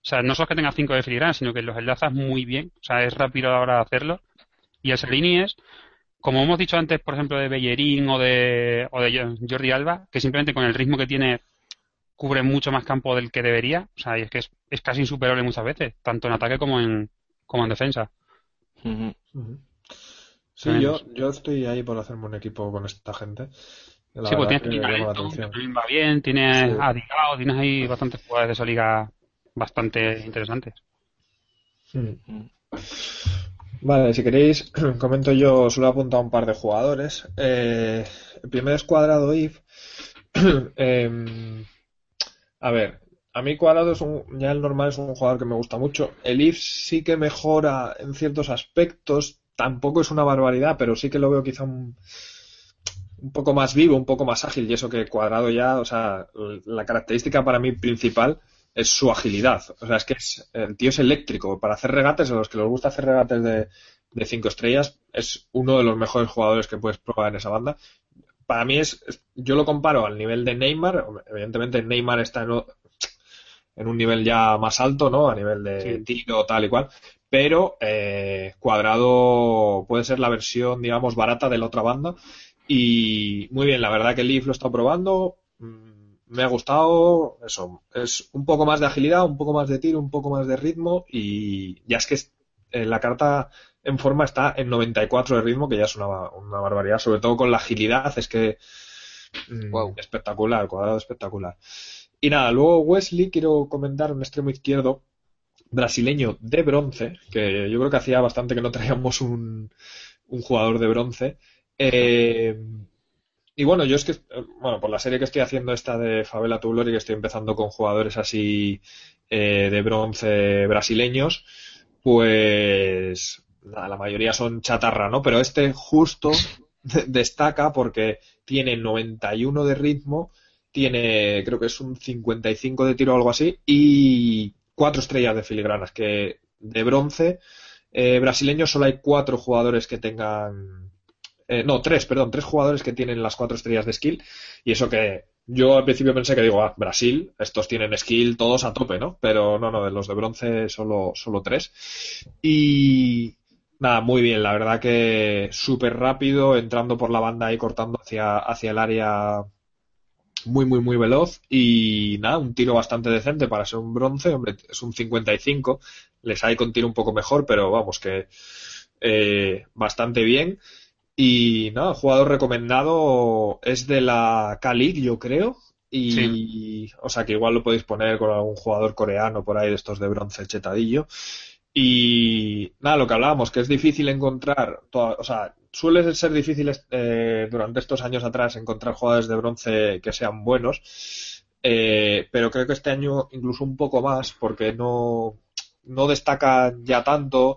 B: o sea, no solo que tenga 5 de filigrana, sino que los enlazas muy bien, o sea, es rápido a la hora de hacerlo. Y el Salini es, como hemos dicho antes, por ejemplo, de Bellerín o de, o de Jordi Alba, que simplemente con el ritmo que tiene cubre mucho más campo del que debería, o sea, y es que es, es casi insuperable muchas veces, tanto en ataque como en, como en defensa.
A: Sí,
B: Tenemos.
A: yo, yo estoy ahí por hacerme un equipo con esta gente. La
B: sí, pues tienes
A: que
B: va bien, tienes
A: Sí.
B: a Digao, tienes ahí bastantes jugadores de esa liga bastante interesantes.
A: Mm. Vale, si queréis, comento yo, solo he apuntado un par de jugadores. Eh, el primer es Cuadrado If. Em, a ver, a mí Cuadrado es un, ya el normal es un jugador que me gusta mucho. El If sí que mejora en ciertos aspectos, tampoco es una barbaridad, pero sí que lo veo quizá un, un poco más vivo, un poco más ágil, y eso que Cuadrado ya, o sea, la característica para mí principal es su agilidad. O sea, es que es, el tío es eléctrico. Para hacer regates, a los que les gusta hacer regates de, de cinco estrellas, es uno de los mejores jugadores que puedes probar en esa banda. Para mí es, yo lo comparo al nivel de Neymar. Evidentemente Neymar está en, un nivel ya más alto, ¿no? A nivel de tiro, tal y cual. Pero eh, Cuadrado puede ser la versión, digamos, barata de la otra banda. Y muy bien, la verdad que Leaf lo está probando. Mm, me ha gustado eso. Es un poco más de agilidad, un poco más de tiro, un poco más de ritmo. Y ya es que eh, la carta en forma está en 94 de ritmo, que ya es una, una barbaridad, sobre todo con la agilidad. Es que mm, espectacular, cuadrado espectacular. Y nada, luego Wesley, quiero comentar un extremo izquierdo brasileño de bronce, que yo creo que hacía bastante que no traíamos un, un jugador de bronce. Eh, y bueno, yo es que, bueno, por la serie que estoy haciendo esta de Favela to que estoy empezando con jugadores así eh, de bronce brasileños, pues la mayoría son chatarra, ¿no? Pero este justo destaca porque tiene 91 de ritmo tiene, creo que es un 55 de tiro o algo así, y cuatro estrellas de filigranas, que de bronce eh, brasileño solo hay cuatro jugadores que tengan, eh, no, tres, perdón, tres jugadores que tienen las cuatro estrellas de skill, y eso que yo al principio pensé que digo, ah, Brasil, estos tienen skill todos a tope, ¿no? Pero no, no, de los de bronce solo, solo tres. Y nada, muy bien, la verdad que súper rápido, entrando por la banda y cortando hacia, hacia el área muy, muy, muy veloz y nada, un tiro bastante decente para ser un bronce, hombre, es un 55, les hay con tiro un poco mejor, pero vamos que eh, bastante bien. Y nada, jugador recomendado es de la K-League, yo creo. Y, o sea, que igual lo podéis poner con algún jugador coreano por ahí de estos de bronce chetadillo. Y nada, lo que hablábamos, que es difícil encontrar, o sea, suele ser difícil eh, durante estos años atrás encontrar jugadores de bronce que sean buenos, eh, pero creo que este año incluso un poco más, porque no, no destacan ya tanto.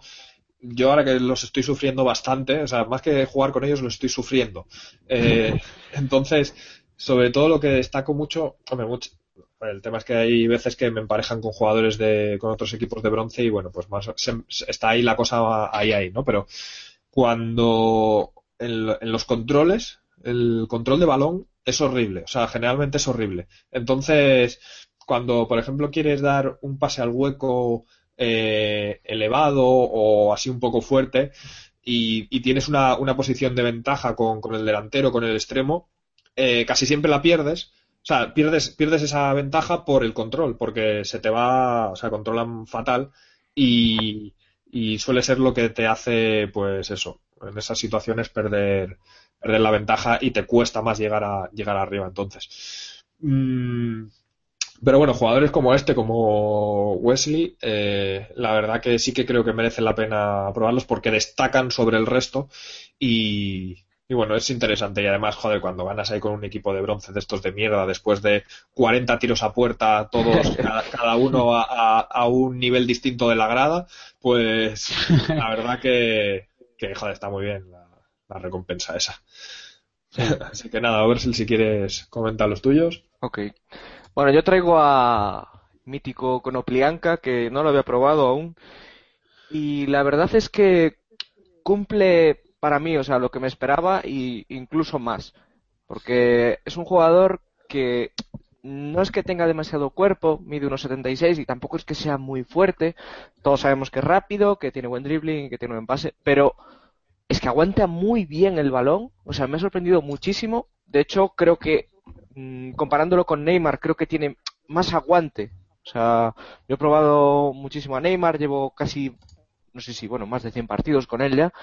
A: Yo ahora que los estoy sufriendo bastante, o sea, más que jugar con ellos, los estoy sufriendo. Eh, entonces, sobre todo lo que destaco mucho, hombre, mucho, el tema es que hay veces que me emparejan con jugadores de, con otros equipos de bronce y bueno, pues más, está ahí la cosa ahí, ahí, ¿no? Pero cuando en, los controles, el control de balón es horrible, o sea, generalmente es horrible. Entonces, cuando, por ejemplo, quieres dar un pase al hueco eh, elevado o así un poco fuerte y, tienes una, posición de ventaja con, el delantero, con el extremo, eh, casi siempre la pierdes. O sea, pierdes, pierdes esa ventaja por el control, porque se te va, o sea, controlan fatal y, y suele ser lo que te hace, pues eso, en esas situaciones perder, perder la ventaja y te cuesta más llegar a llegar arriba. Entonces, mm, pero bueno, jugadores como este, como Wesley, eh, la verdad que sí que creo que merecen la pena probarlos porque destacan sobre el resto y, y bueno, es interesante y además, joder, cuando ganas ahí con un equipo de bronce de estos de mierda, después de 40 tiros a puerta, todos, cada, uno a, un nivel distinto de la grada, pues la verdad que, que joder, está muy bien la, recompensa esa. Así que nada, a ver si quieres comentar los tuyos.
C: Ok. Bueno, yo traigo a mítico Conoplianca, que no lo había probado aún. Y la verdad es que cumple para mí, o sea, lo que me esperaba e incluso más. Porque es un jugador que no es que tenga demasiado cuerpo, mide unos 76 y tampoco es que sea muy fuerte. Todos sabemos que es rápido, que tiene buen dribbling, que tiene buen pase, pero es que aguanta muy bien el balón. O sea, me ha sorprendido muchísimo. De hecho, creo que mm, comparándolo con Neymar, creo que tiene más aguante. O sea, yo he probado muchísimo a Neymar, llevo casi, no sé si, bueno, más de 100 partidos con él ya.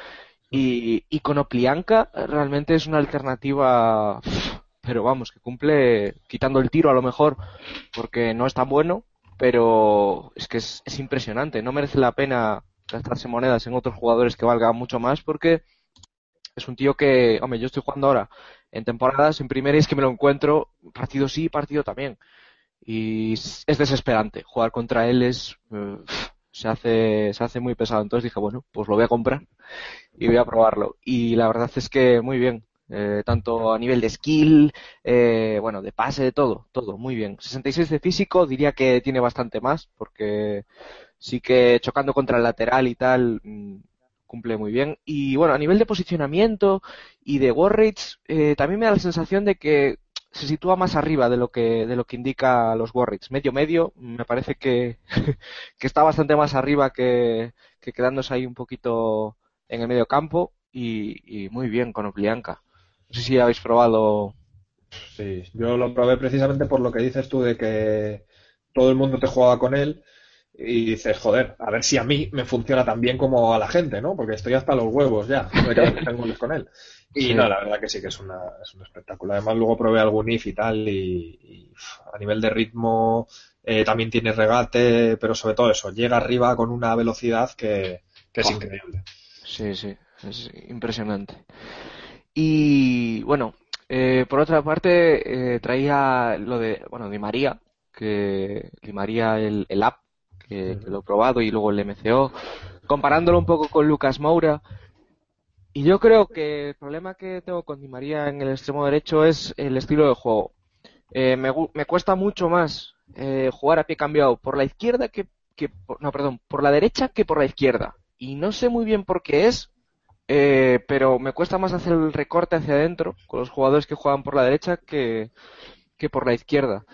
C: Y, con Oplianca realmente es una alternativa, pero vamos, que cumple quitando el tiro a lo mejor, porque no es tan bueno, pero es que es, impresionante. No merece la pena gastarse monedas en otros jugadores que valgan mucho más, porque es un tío que, hombre, yo estoy jugando ahora en temporadas, en primera y es que me lo encuentro partido sí, partido también. Y es desesperante. Jugar contra él es. Eh, se hace, se hace muy pesado. Entonces dije, bueno, pues lo voy a comprar y voy a probarlo. Y la verdad es que muy bien. Eh, tanto a nivel de skill, eh, bueno, de pase, de todo, todo, muy bien. 66 de físico, diría que tiene bastante más, porque sí que chocando contra el lateral y tal, mm, cumple muy bien. Y bueno, a nivel de posicionamiento y de war rates, eh, también me da la sensación de que se sitúa más arriba de lo que, de lo que indica los Warricks. Medio medio, me parece que, que está bastante más arriba que, que, quedándose ahí un poquito en el medio campo y, y muy bien con Oplianka. No sé si habéis probado.
A: Sí, yo lo probé precisamente por lo que dices tú de que todo el mundo te jugaba con él y dices, joder, a ver si a mí me funciona tan bien como a la gente, ¿no? Porque estoy hasta los huevos ya de tengo con él. Y no, la verdad que sí que es, una, es un espectáculo. Además, luego probé algún if y tal, y, a nivel de ritmo eh, también tiene regate, pero sobre todo eso, llega arriba con una velocidad que, es increíble.
C: Sí, sí, es impresionante. Y bueno, eh, por otra parte, eh, traía lo de, bueno, Di María, que Di María el, el app, que, lo he probado, y luego el MCO, comparándolo un poco con Lucas Moura. Y yo creo que el problema que tengo con Di María en el extremo derecho es el estilo de juego. Eh, me, me, cuesta mucho más eh, jugar a pie cambiado por la izquierda que, que no, perdón, por la derecha que por la izquierda. Y no sé muy bien por qué es, eh, pero me cuesta más hacer el recorte hacia adentro con los jugadores que juegan por la derecha que, que por la izquierda.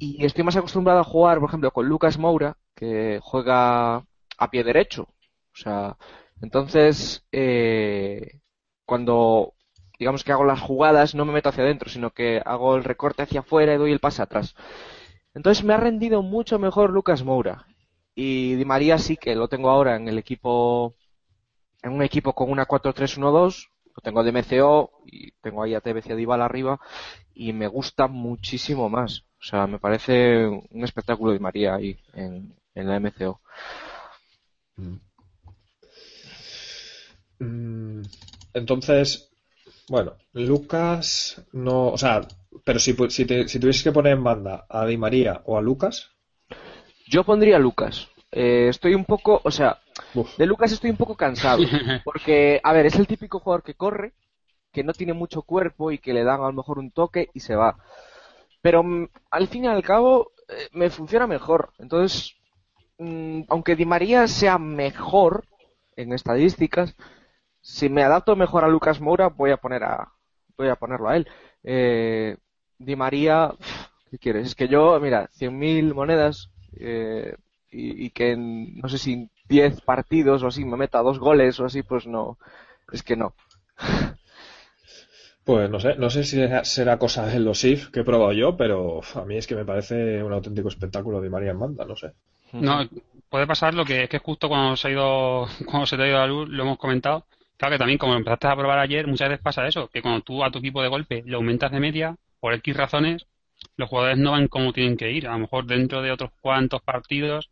C: Y estoy más acostumbrado a jugar, por ejemplo, con Lucas Moura, que juega a pie derecho. O sea, entonces, eh, cuando digamos que hago las jugadas, no me meto hacia adentro, sino que hago el recorte hacia afuera y doy el pase atrás. Entonces me ha rendido mucho mejor Lucas Moura. Y Di María sí que lo tengo ahora en el equipo, en un equipo con una 4-3-1-2, lo tengo de MCO y tengo ahí a a Dybala arriba y me gusta muchísimo más. O sea, me parece un espectáculo de María ahí en, en la MCO. Mm.
A: Mm, entonces, bueno, Lucas no, o sea, pero si, si, si tuvieses que poner en banda a Di María o a Lucas.
C: Yo pondría a Lucas. Eh, estoy un poco, o sea, de Lucas estoy un poco cansado. Porque, a ver, es el típico jugador que corre, que no tiene mucho cuerpo y que le dan a lo mejor un toque y se va. Pero mm, al fin y al cabo eh, me funciona mejor. Entonces, aunque Di María sea mejor en estadísticas, si me adapto mejor a Lucas Moura, voy a poner a voy a ponerlo a él. Eh, Di María, ¿qué quieres? Es que yo, mira, 100.000 monedas eh, y, que en, no sé si en 10 partidos o así me meta dos goles o así, pues no, es que no.
A: Pues no sé, no sé si será cosa de los IF que he probado yo, pero a mí es que me parece un auténtico espectáculo de María en banda, no sé.
B: No, puede pasar lo que es que justo cuando se ha ido, cuando se te ha ido la luz, lo hemos comentado, Claro que también, como empezaste a probar ayer, muchas veces pasa eso, que cuando tú a tu equipo de golpe le aumentas de media, por X razones, los jugadores no van como tienen que ir. A lo mejor dentro de otros cuantos partidos,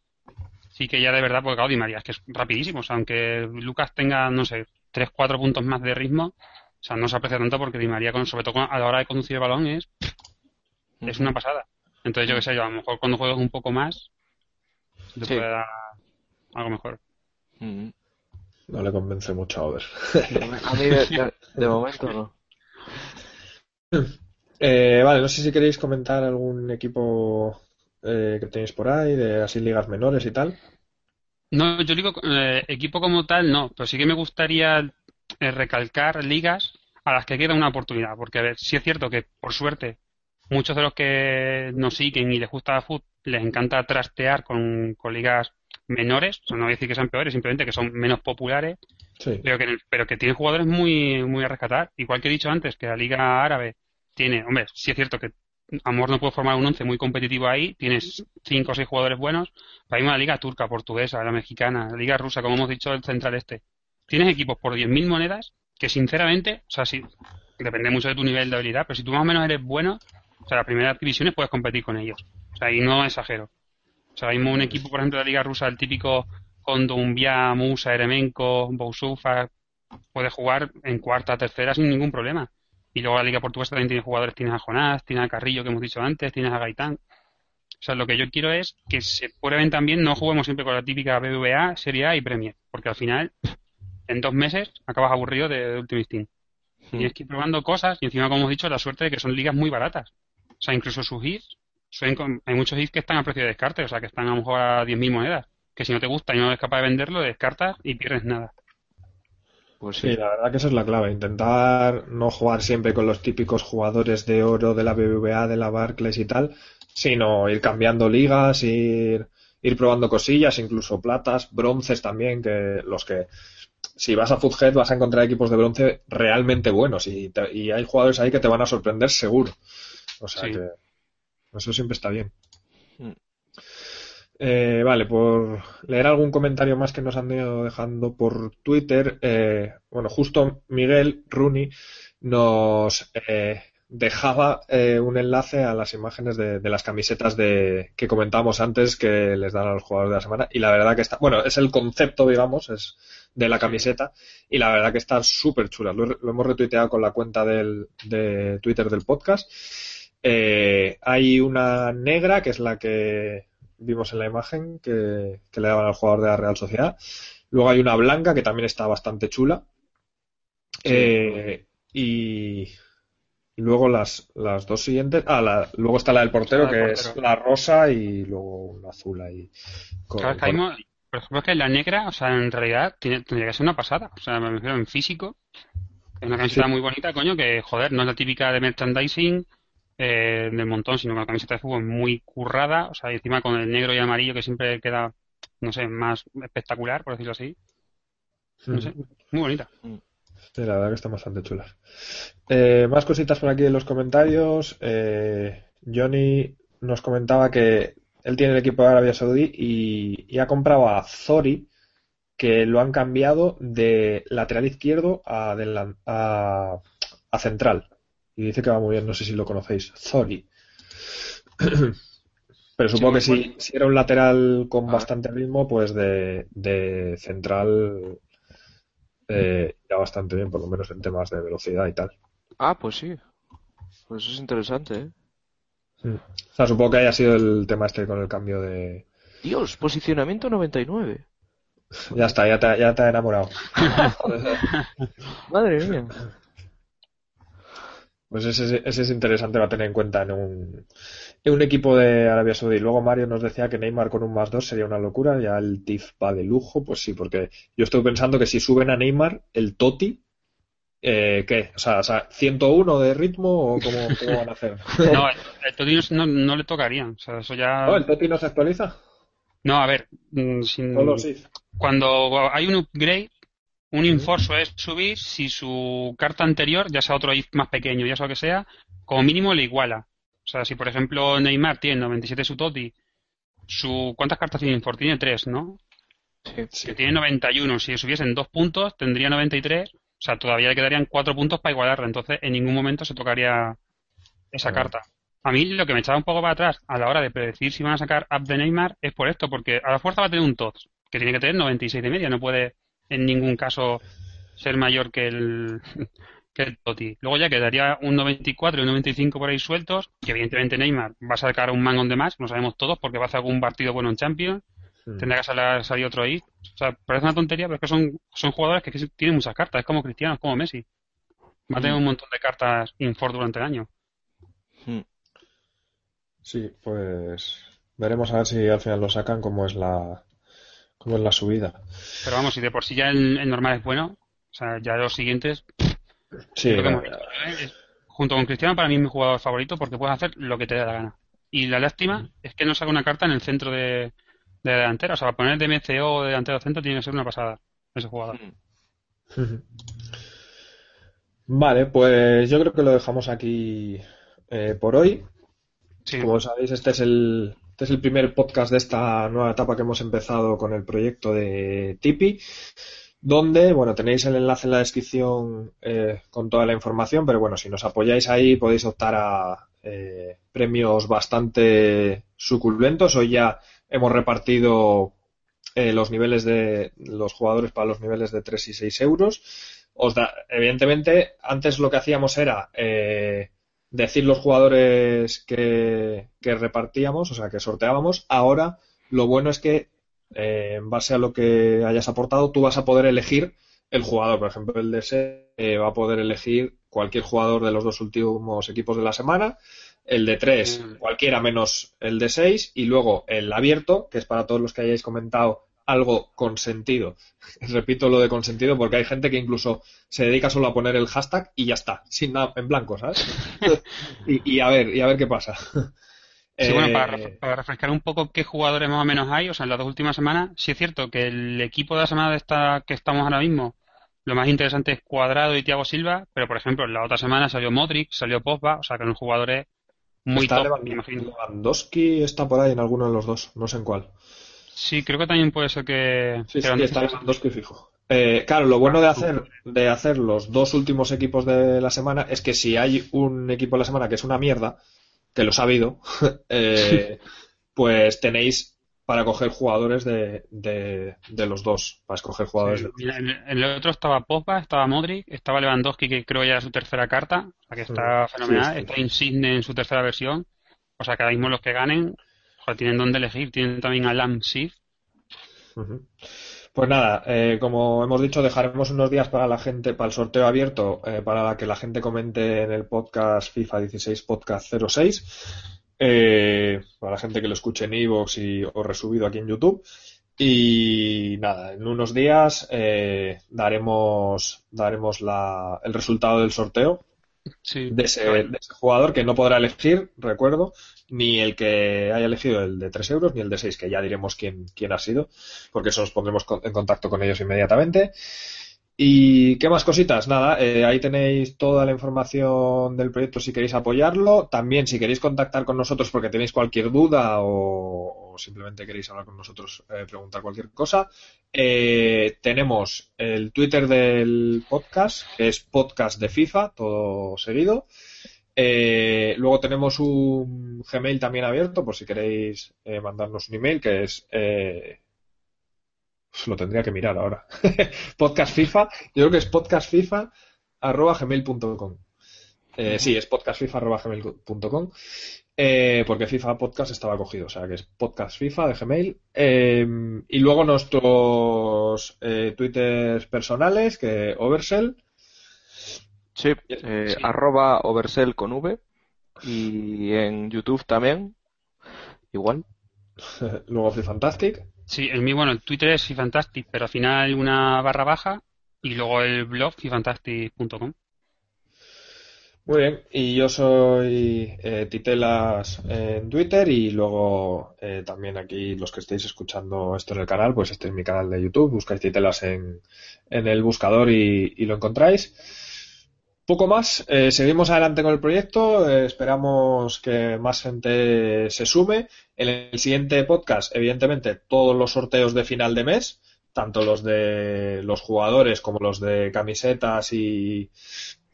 B: sí que ya de verdad, porque Gaudi María es que es rapidísimo. O sea, aunque Lucas tenga, no sé, 3, 4 puntos más de ritmo, o sea, no se aprecia tanto porque Di María, sobre todo a la hora de conducir el balón, es, es una pasada. Entonces, yo qué sé, yo a lo mejor cuando juegas un poco más, te puede dar algo mejor.
A: No le convence mucho a Over.
C: A mí de, momento no.
A: Eh, vale, no sé si queréis comentar algún equipo eh, que tenéis por ahí, de así ligas menores y tal.
B: No, yo digo eh, equipo como tal, no, pero sí que me gustaría recalcar ligas a las que queda una oportunidad, porque a ver, sí es cierto que por suerte muchos de los que nos siguen y les gusta el fútbol les encanta trastear con, con ligas menores, o no voy a decir que sean peores, simplemente que son menos populares, pero, que, pero que tienen jugadores muy, muy a rescatar. Igual que he dicho antes, que la Liga Árabe tiene, hombre, sí es cierto que Amor no puede formar un once muy competitivo ahí, tienes cinco o seis jugadores buenos, pero hay una liga turca, portuguesa, la mexicana, la liga rusa, como hemos dicho, el central este. Tienes equipos por 10.000 monedas que sinceramente, o sea, sí, depende mucho de tu nivel de habilidad, pero si tú más o menos eres bueno, o sea, las primeras divisiones puedes competir con ellos. O sea, y no exagero. O sea, mismo un equipo, por ejemplo, de la Liga Rusa, el típico Kondumbia, Musa, Eremenko, Bousufa, puede jugar en cuarta, tercera sin ningún problema. Y luego la Liga Portuguesa también tiene jugadores, tienes a Jonás, tienes a Carrillo, que hemos dicho antes, tienes a Gaitán. O sea, lo que yo quiero es que se prueben también, no juguemos siempre con la típica BBVA, Serie A y Premier, porque al final, en dos meses, acabas aburrido de, Ultimate Team. Y Tienes que ir probando cosas y encima, como hemos dicho, la suerte de que son ligas muy baratas. O sea, incluso sus hits hay muchos hits que están a precio de descarte, o sea, que están a lo mejor a 10.000 monedas. Que si no te gusta y no eres capaz de venderlo, descartas y pierdes nada.
A: Pues sí. la verdad que esa es la clave. Intentar no jugar siempre con los típicos jugadores de oro de la BBVA, de la Barclays y tal, sino ir cambiando ligas, ir, ir probando cosillas, incluso platas, bronces también, que los que si vas a Foodhead vas a encontrar equipos de bronce realmente buenos y, y hay jugadores ahí que te van a sorprender seguro. O sea que eso siempre está bien. Mm. Eh, vale, por leer algún comentario más que nos han ido dejando por Twitter, eh, bueno, justo Miguel Rooney nos eh, dejaba un enlace a las imágenes de, las camisetas de que comentábamos antes que les dan a los jugadores de la semana y la verdad que está, bueno, es el concepto, digamos, es de la camiseta y la verdad que está súper chula. Lo, hemos retuiteado con la cuenta del, de Twitter del podcast. Hay una negra que es la que vimos en la imagen que, le daban al jugador de la Real Sociedad. Luego hay una blanca que también está bastante chula. Eh, y, luego las, las dos siguientes. Ah, luego está la del portero, que es la rosa y luego una azul ahí.
B: por ejemplo, que la negra, o sea, en realidad tiene, tendría que ser una pasada. O sea, me refiero en físico. Es una camiseta muy bonita, coño, que joder, no es la típica de merchandising eh, del montón, sino con la camiseta de fútbol muy currada, o sea, encima con el negro y amarillo que siempre queda, no sé, más espectacular, por decirlo así. No sé, muy bonita.
A: Sí, la verdad que están bastante chulas. Eh, más cositas por aquí en los comentarios. Eh, Johnny nos comentaba que él tiene el equipo de Arabia Saudí y, ha comprado a Zori, que lo han cambiado de lateral izquierdo a, a central. Y dice que va muy bien, no sé si lo conocéis. Zori. Pero supongo que si, si, era un lateral con ah. bastante ritmo, pues de, de central eh, irá bastante bien, por lo menos en temas de velocidad y tal.
C: Ah, pues sí. Pues eso es interesante, ¿eh?
A: O sea, supongo que haya sido el tema este con el cambio de...
C: Dios, posicionamiento 99.
A: Ya está, ya te, ya te ha enamorado.
C: Madre mía.
A: Pues ese, es interesante, va a tener en cuenta en un, en un equipo de Arabia Saudí. Luego Mario nos decía que Neymar con un más dos sería una locura, ya el TIF va de lujo, pues sí, porque yo estoy pensando que si suben a Neymar, el Toti, eh, ¿qué? O sea, o sea, ¿101 de ritmo o cómo, van a hacer?
B: No, el, Toti no, no, le tocaría, o sea, eso ya...
A: ¿No, el Toti no se actualiza?
B: No, a ver, mm, cuando hay un upgrade, un inforso es subir si su carta anterior, ya sea otro if más pequeño, ya sea lo que sea, como mínimo le iguala. O sea, si por ejemplo Neymar tiene 97 su Toti, su, ¿cuántas cartas tiene Infor? Tiene 3, ¿no? Sí, Que tiene 91. Si subiesen dos puntos, tendría 93. O sea, todavía le quedarían 4 puntos para igualarla. Entonces, en ningún momento se tocaría esa carta. A mí lo que me echaba un poco para atrás a la hora de predecir si van a sacar up de Neymar es por esto, porque a la fuerza va a tener un TOTS, que tiene que tener 96 de media, no puede en ningún caso ser mayor que el, que el Totti. Luego ya quedaría un 94 y un 95 por ahí sueltos, que evidentemente Neymar va a sacar un mango de más, lo sabemos todos, porque va a hacer algún partido bueno en Champions, tendrá que salir, salir, otro ahí. O sea, parece una tontería, pero es que son, son jugadores que tienen muchas cartas, es como Cristiano, es como Messi. Va a tener un montón de cartas Infor durante el año.
A: Sí, pues veremos a ver si al final lo sacan como es la, como en la subida.
B: Pero vamos, si de por sí ya el, normal es bueno, o sea, ya los siguientes. Sí, ¿eh? junto con Cristiano, para mí es mi jugador favorito porque puedes hacer lo que te dé la gana. Y la lástima es que no saca una carta en el centro de, de la delantera. O sea, para poner de MCO o de delantero centro tiene que ser una pasada ese jugador.
A: Vale, pues yo creo que lo dejamos aquí eh, por hoy. Como sabéis, este es el, este es el primer podcast de esta nueva etapa que hemos empezado con el proyecto de Tipi, donde, bueno, tenéis el enlace en la descripción eh, con toda la información, pero bueno, si nos apoyáis ahí podéis optar a eh, premios bastante suculentos. Hoy ya hemos repartido eh, los niveles de los jugadores para los niveles de 3 y 6 euros. Os da, evidentemente, antes lo que hacíamos era decir los jugadores que, repartíamos, o sea, que sorteábamos. Ahora, lo bueno es que, eh, en base a lo que hayas aportado, tú vas a poder elegir el jugador. Por ejemplo, el de eh, va a poder elegir cualquier jugador de los dos últimos equipos de la semana. El de 3, mm. cualquiera menos el de 6. Y luego el abierto, que es para todos los que hayáis comentado algo consentido. Repito lo de consentido porque hay gente que incluso se dedica solo a poner el hashtag y ya está, sin nada en blanco, ¿sabes? y, a ver, y a ver qué pasa.
B: Sí, bueno, eh, para, refrescar un poco qué jugadores más o menos hay, o sea, en las dos últimas semanas, sí es cierto que el equipo de la semana de esta que estamos ahora mismo, lo más interesante es Cuadrado y Thiago Silva, pero por ejemplo, en la otra semana salió Modric, salió Pogba, o sea, que son jugadores muy
A: está
B: top,
A: Lewandowski está por ahí en alguno de los dos, no sé en cuál.
B: Sí, creo que también puede ser que...
A: Sí, sí está Lewandowski fijo. Eh, claro, lo bueno de hacer, de hacer los dos últimos equipos de la semana es que si hay un equipo de la semana que es una mierda, que lo ha habido, eh, pues tenéis para coger jugadores de, de, los dos, para escoger jugadores de los
B: en, el otro estaba Pogba, estaba Modric, estaba Lewandowski, que creo ya era su tercera carta, sea que está fenomenal, está Insigne en su tercera versión, o sea ahora mismo los que ganen tienen donde elegir, tienen también a Lam
A: Pues nada, eh, como hemos dicho, dejaremos unos días para la gente, para el sorteo abierto, eh, para que la gente comente en el podcast FIFA 16 Podcast 06 eh, para la gente que lo escuche en Evox y o resubido aquí en YouTube. Y nada, en unos días daremos, daremos la, el resultado del sorteo de, ese, jugador que no podrá elegir, recuerdo, ni el que haya elegido el de 3 euros ni el de 6, que ya diremos quién, quién ha sido, porque eso nos pondremos en contacto con ellos inmediatamente. ¿Y qué más cositas? Nada, eh, ahí tenéis toda la información del proyecto si queréis apoyarlo. También si queréis contactar con nosotros porque tenéis cualquier duda o, simplemente queréis hablar con nosotros, eh, preguntar cualquier cosa. Eh, tenemos el Twitter del podcast, que es podcast de FIFA, todo seguido. Luego tenemos un Gmail también abierto por si queréis mandarnos un email, que es lo tendría que mirar ahora. podcast FIFA, yo creo que es podcastfifa arroba. Eh, sí, es podcastfifa arroba. Eh, porque FIFA Podcast estaba cogido, o sea que es podcast FIFA de Gmail. Eh, y luego nuestros eh, twitters personales, que Oversell.
C: Sí, arroba Oversell con V. Y en YouTube también, igual.
A: luego Fantastic.
B: Sí, el mío, bueno, el Twitter es Fifantastic, pero al final hay una barra baja y luego el blog fifantastic.com.
A: Muy bien, y yo soy eh, Titelas en Twitter y luego eh, también aquí los que estéis escuchando esto en el canal, pues este es mi canal de YouTube, buscáis Titelas en, en el buscador y, y lo encontráis. Poco más, eh, seguimos adelante con el proyecto, eh, esperamos que más gente se sume. En el siguiente podcast, evidentemente, todos los sorteos de final de mes, tanto los de los jugadores como los de camisetas y,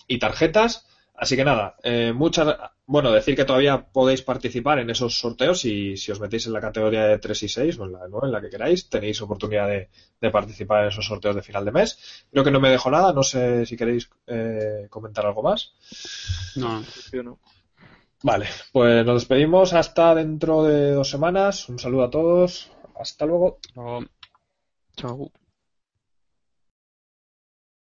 A: y tarjetas. Así que nada, eh, muchas, bueno, decir que todavía podéis participar en esos sorteos y si os metéis en la categoría de 3 y 6 o en la, en la que queráis, tenéis oportunidad de, participar en esos sorteos de final de mes. Creo que no me dejo nada, no sé si queréis eh, comentar algo más.
B: No, yo no.
A: Vale, pues nos despedimos hasta dentro de dos semanas. Un saludo a todos. Hasta luego.
B: Chao.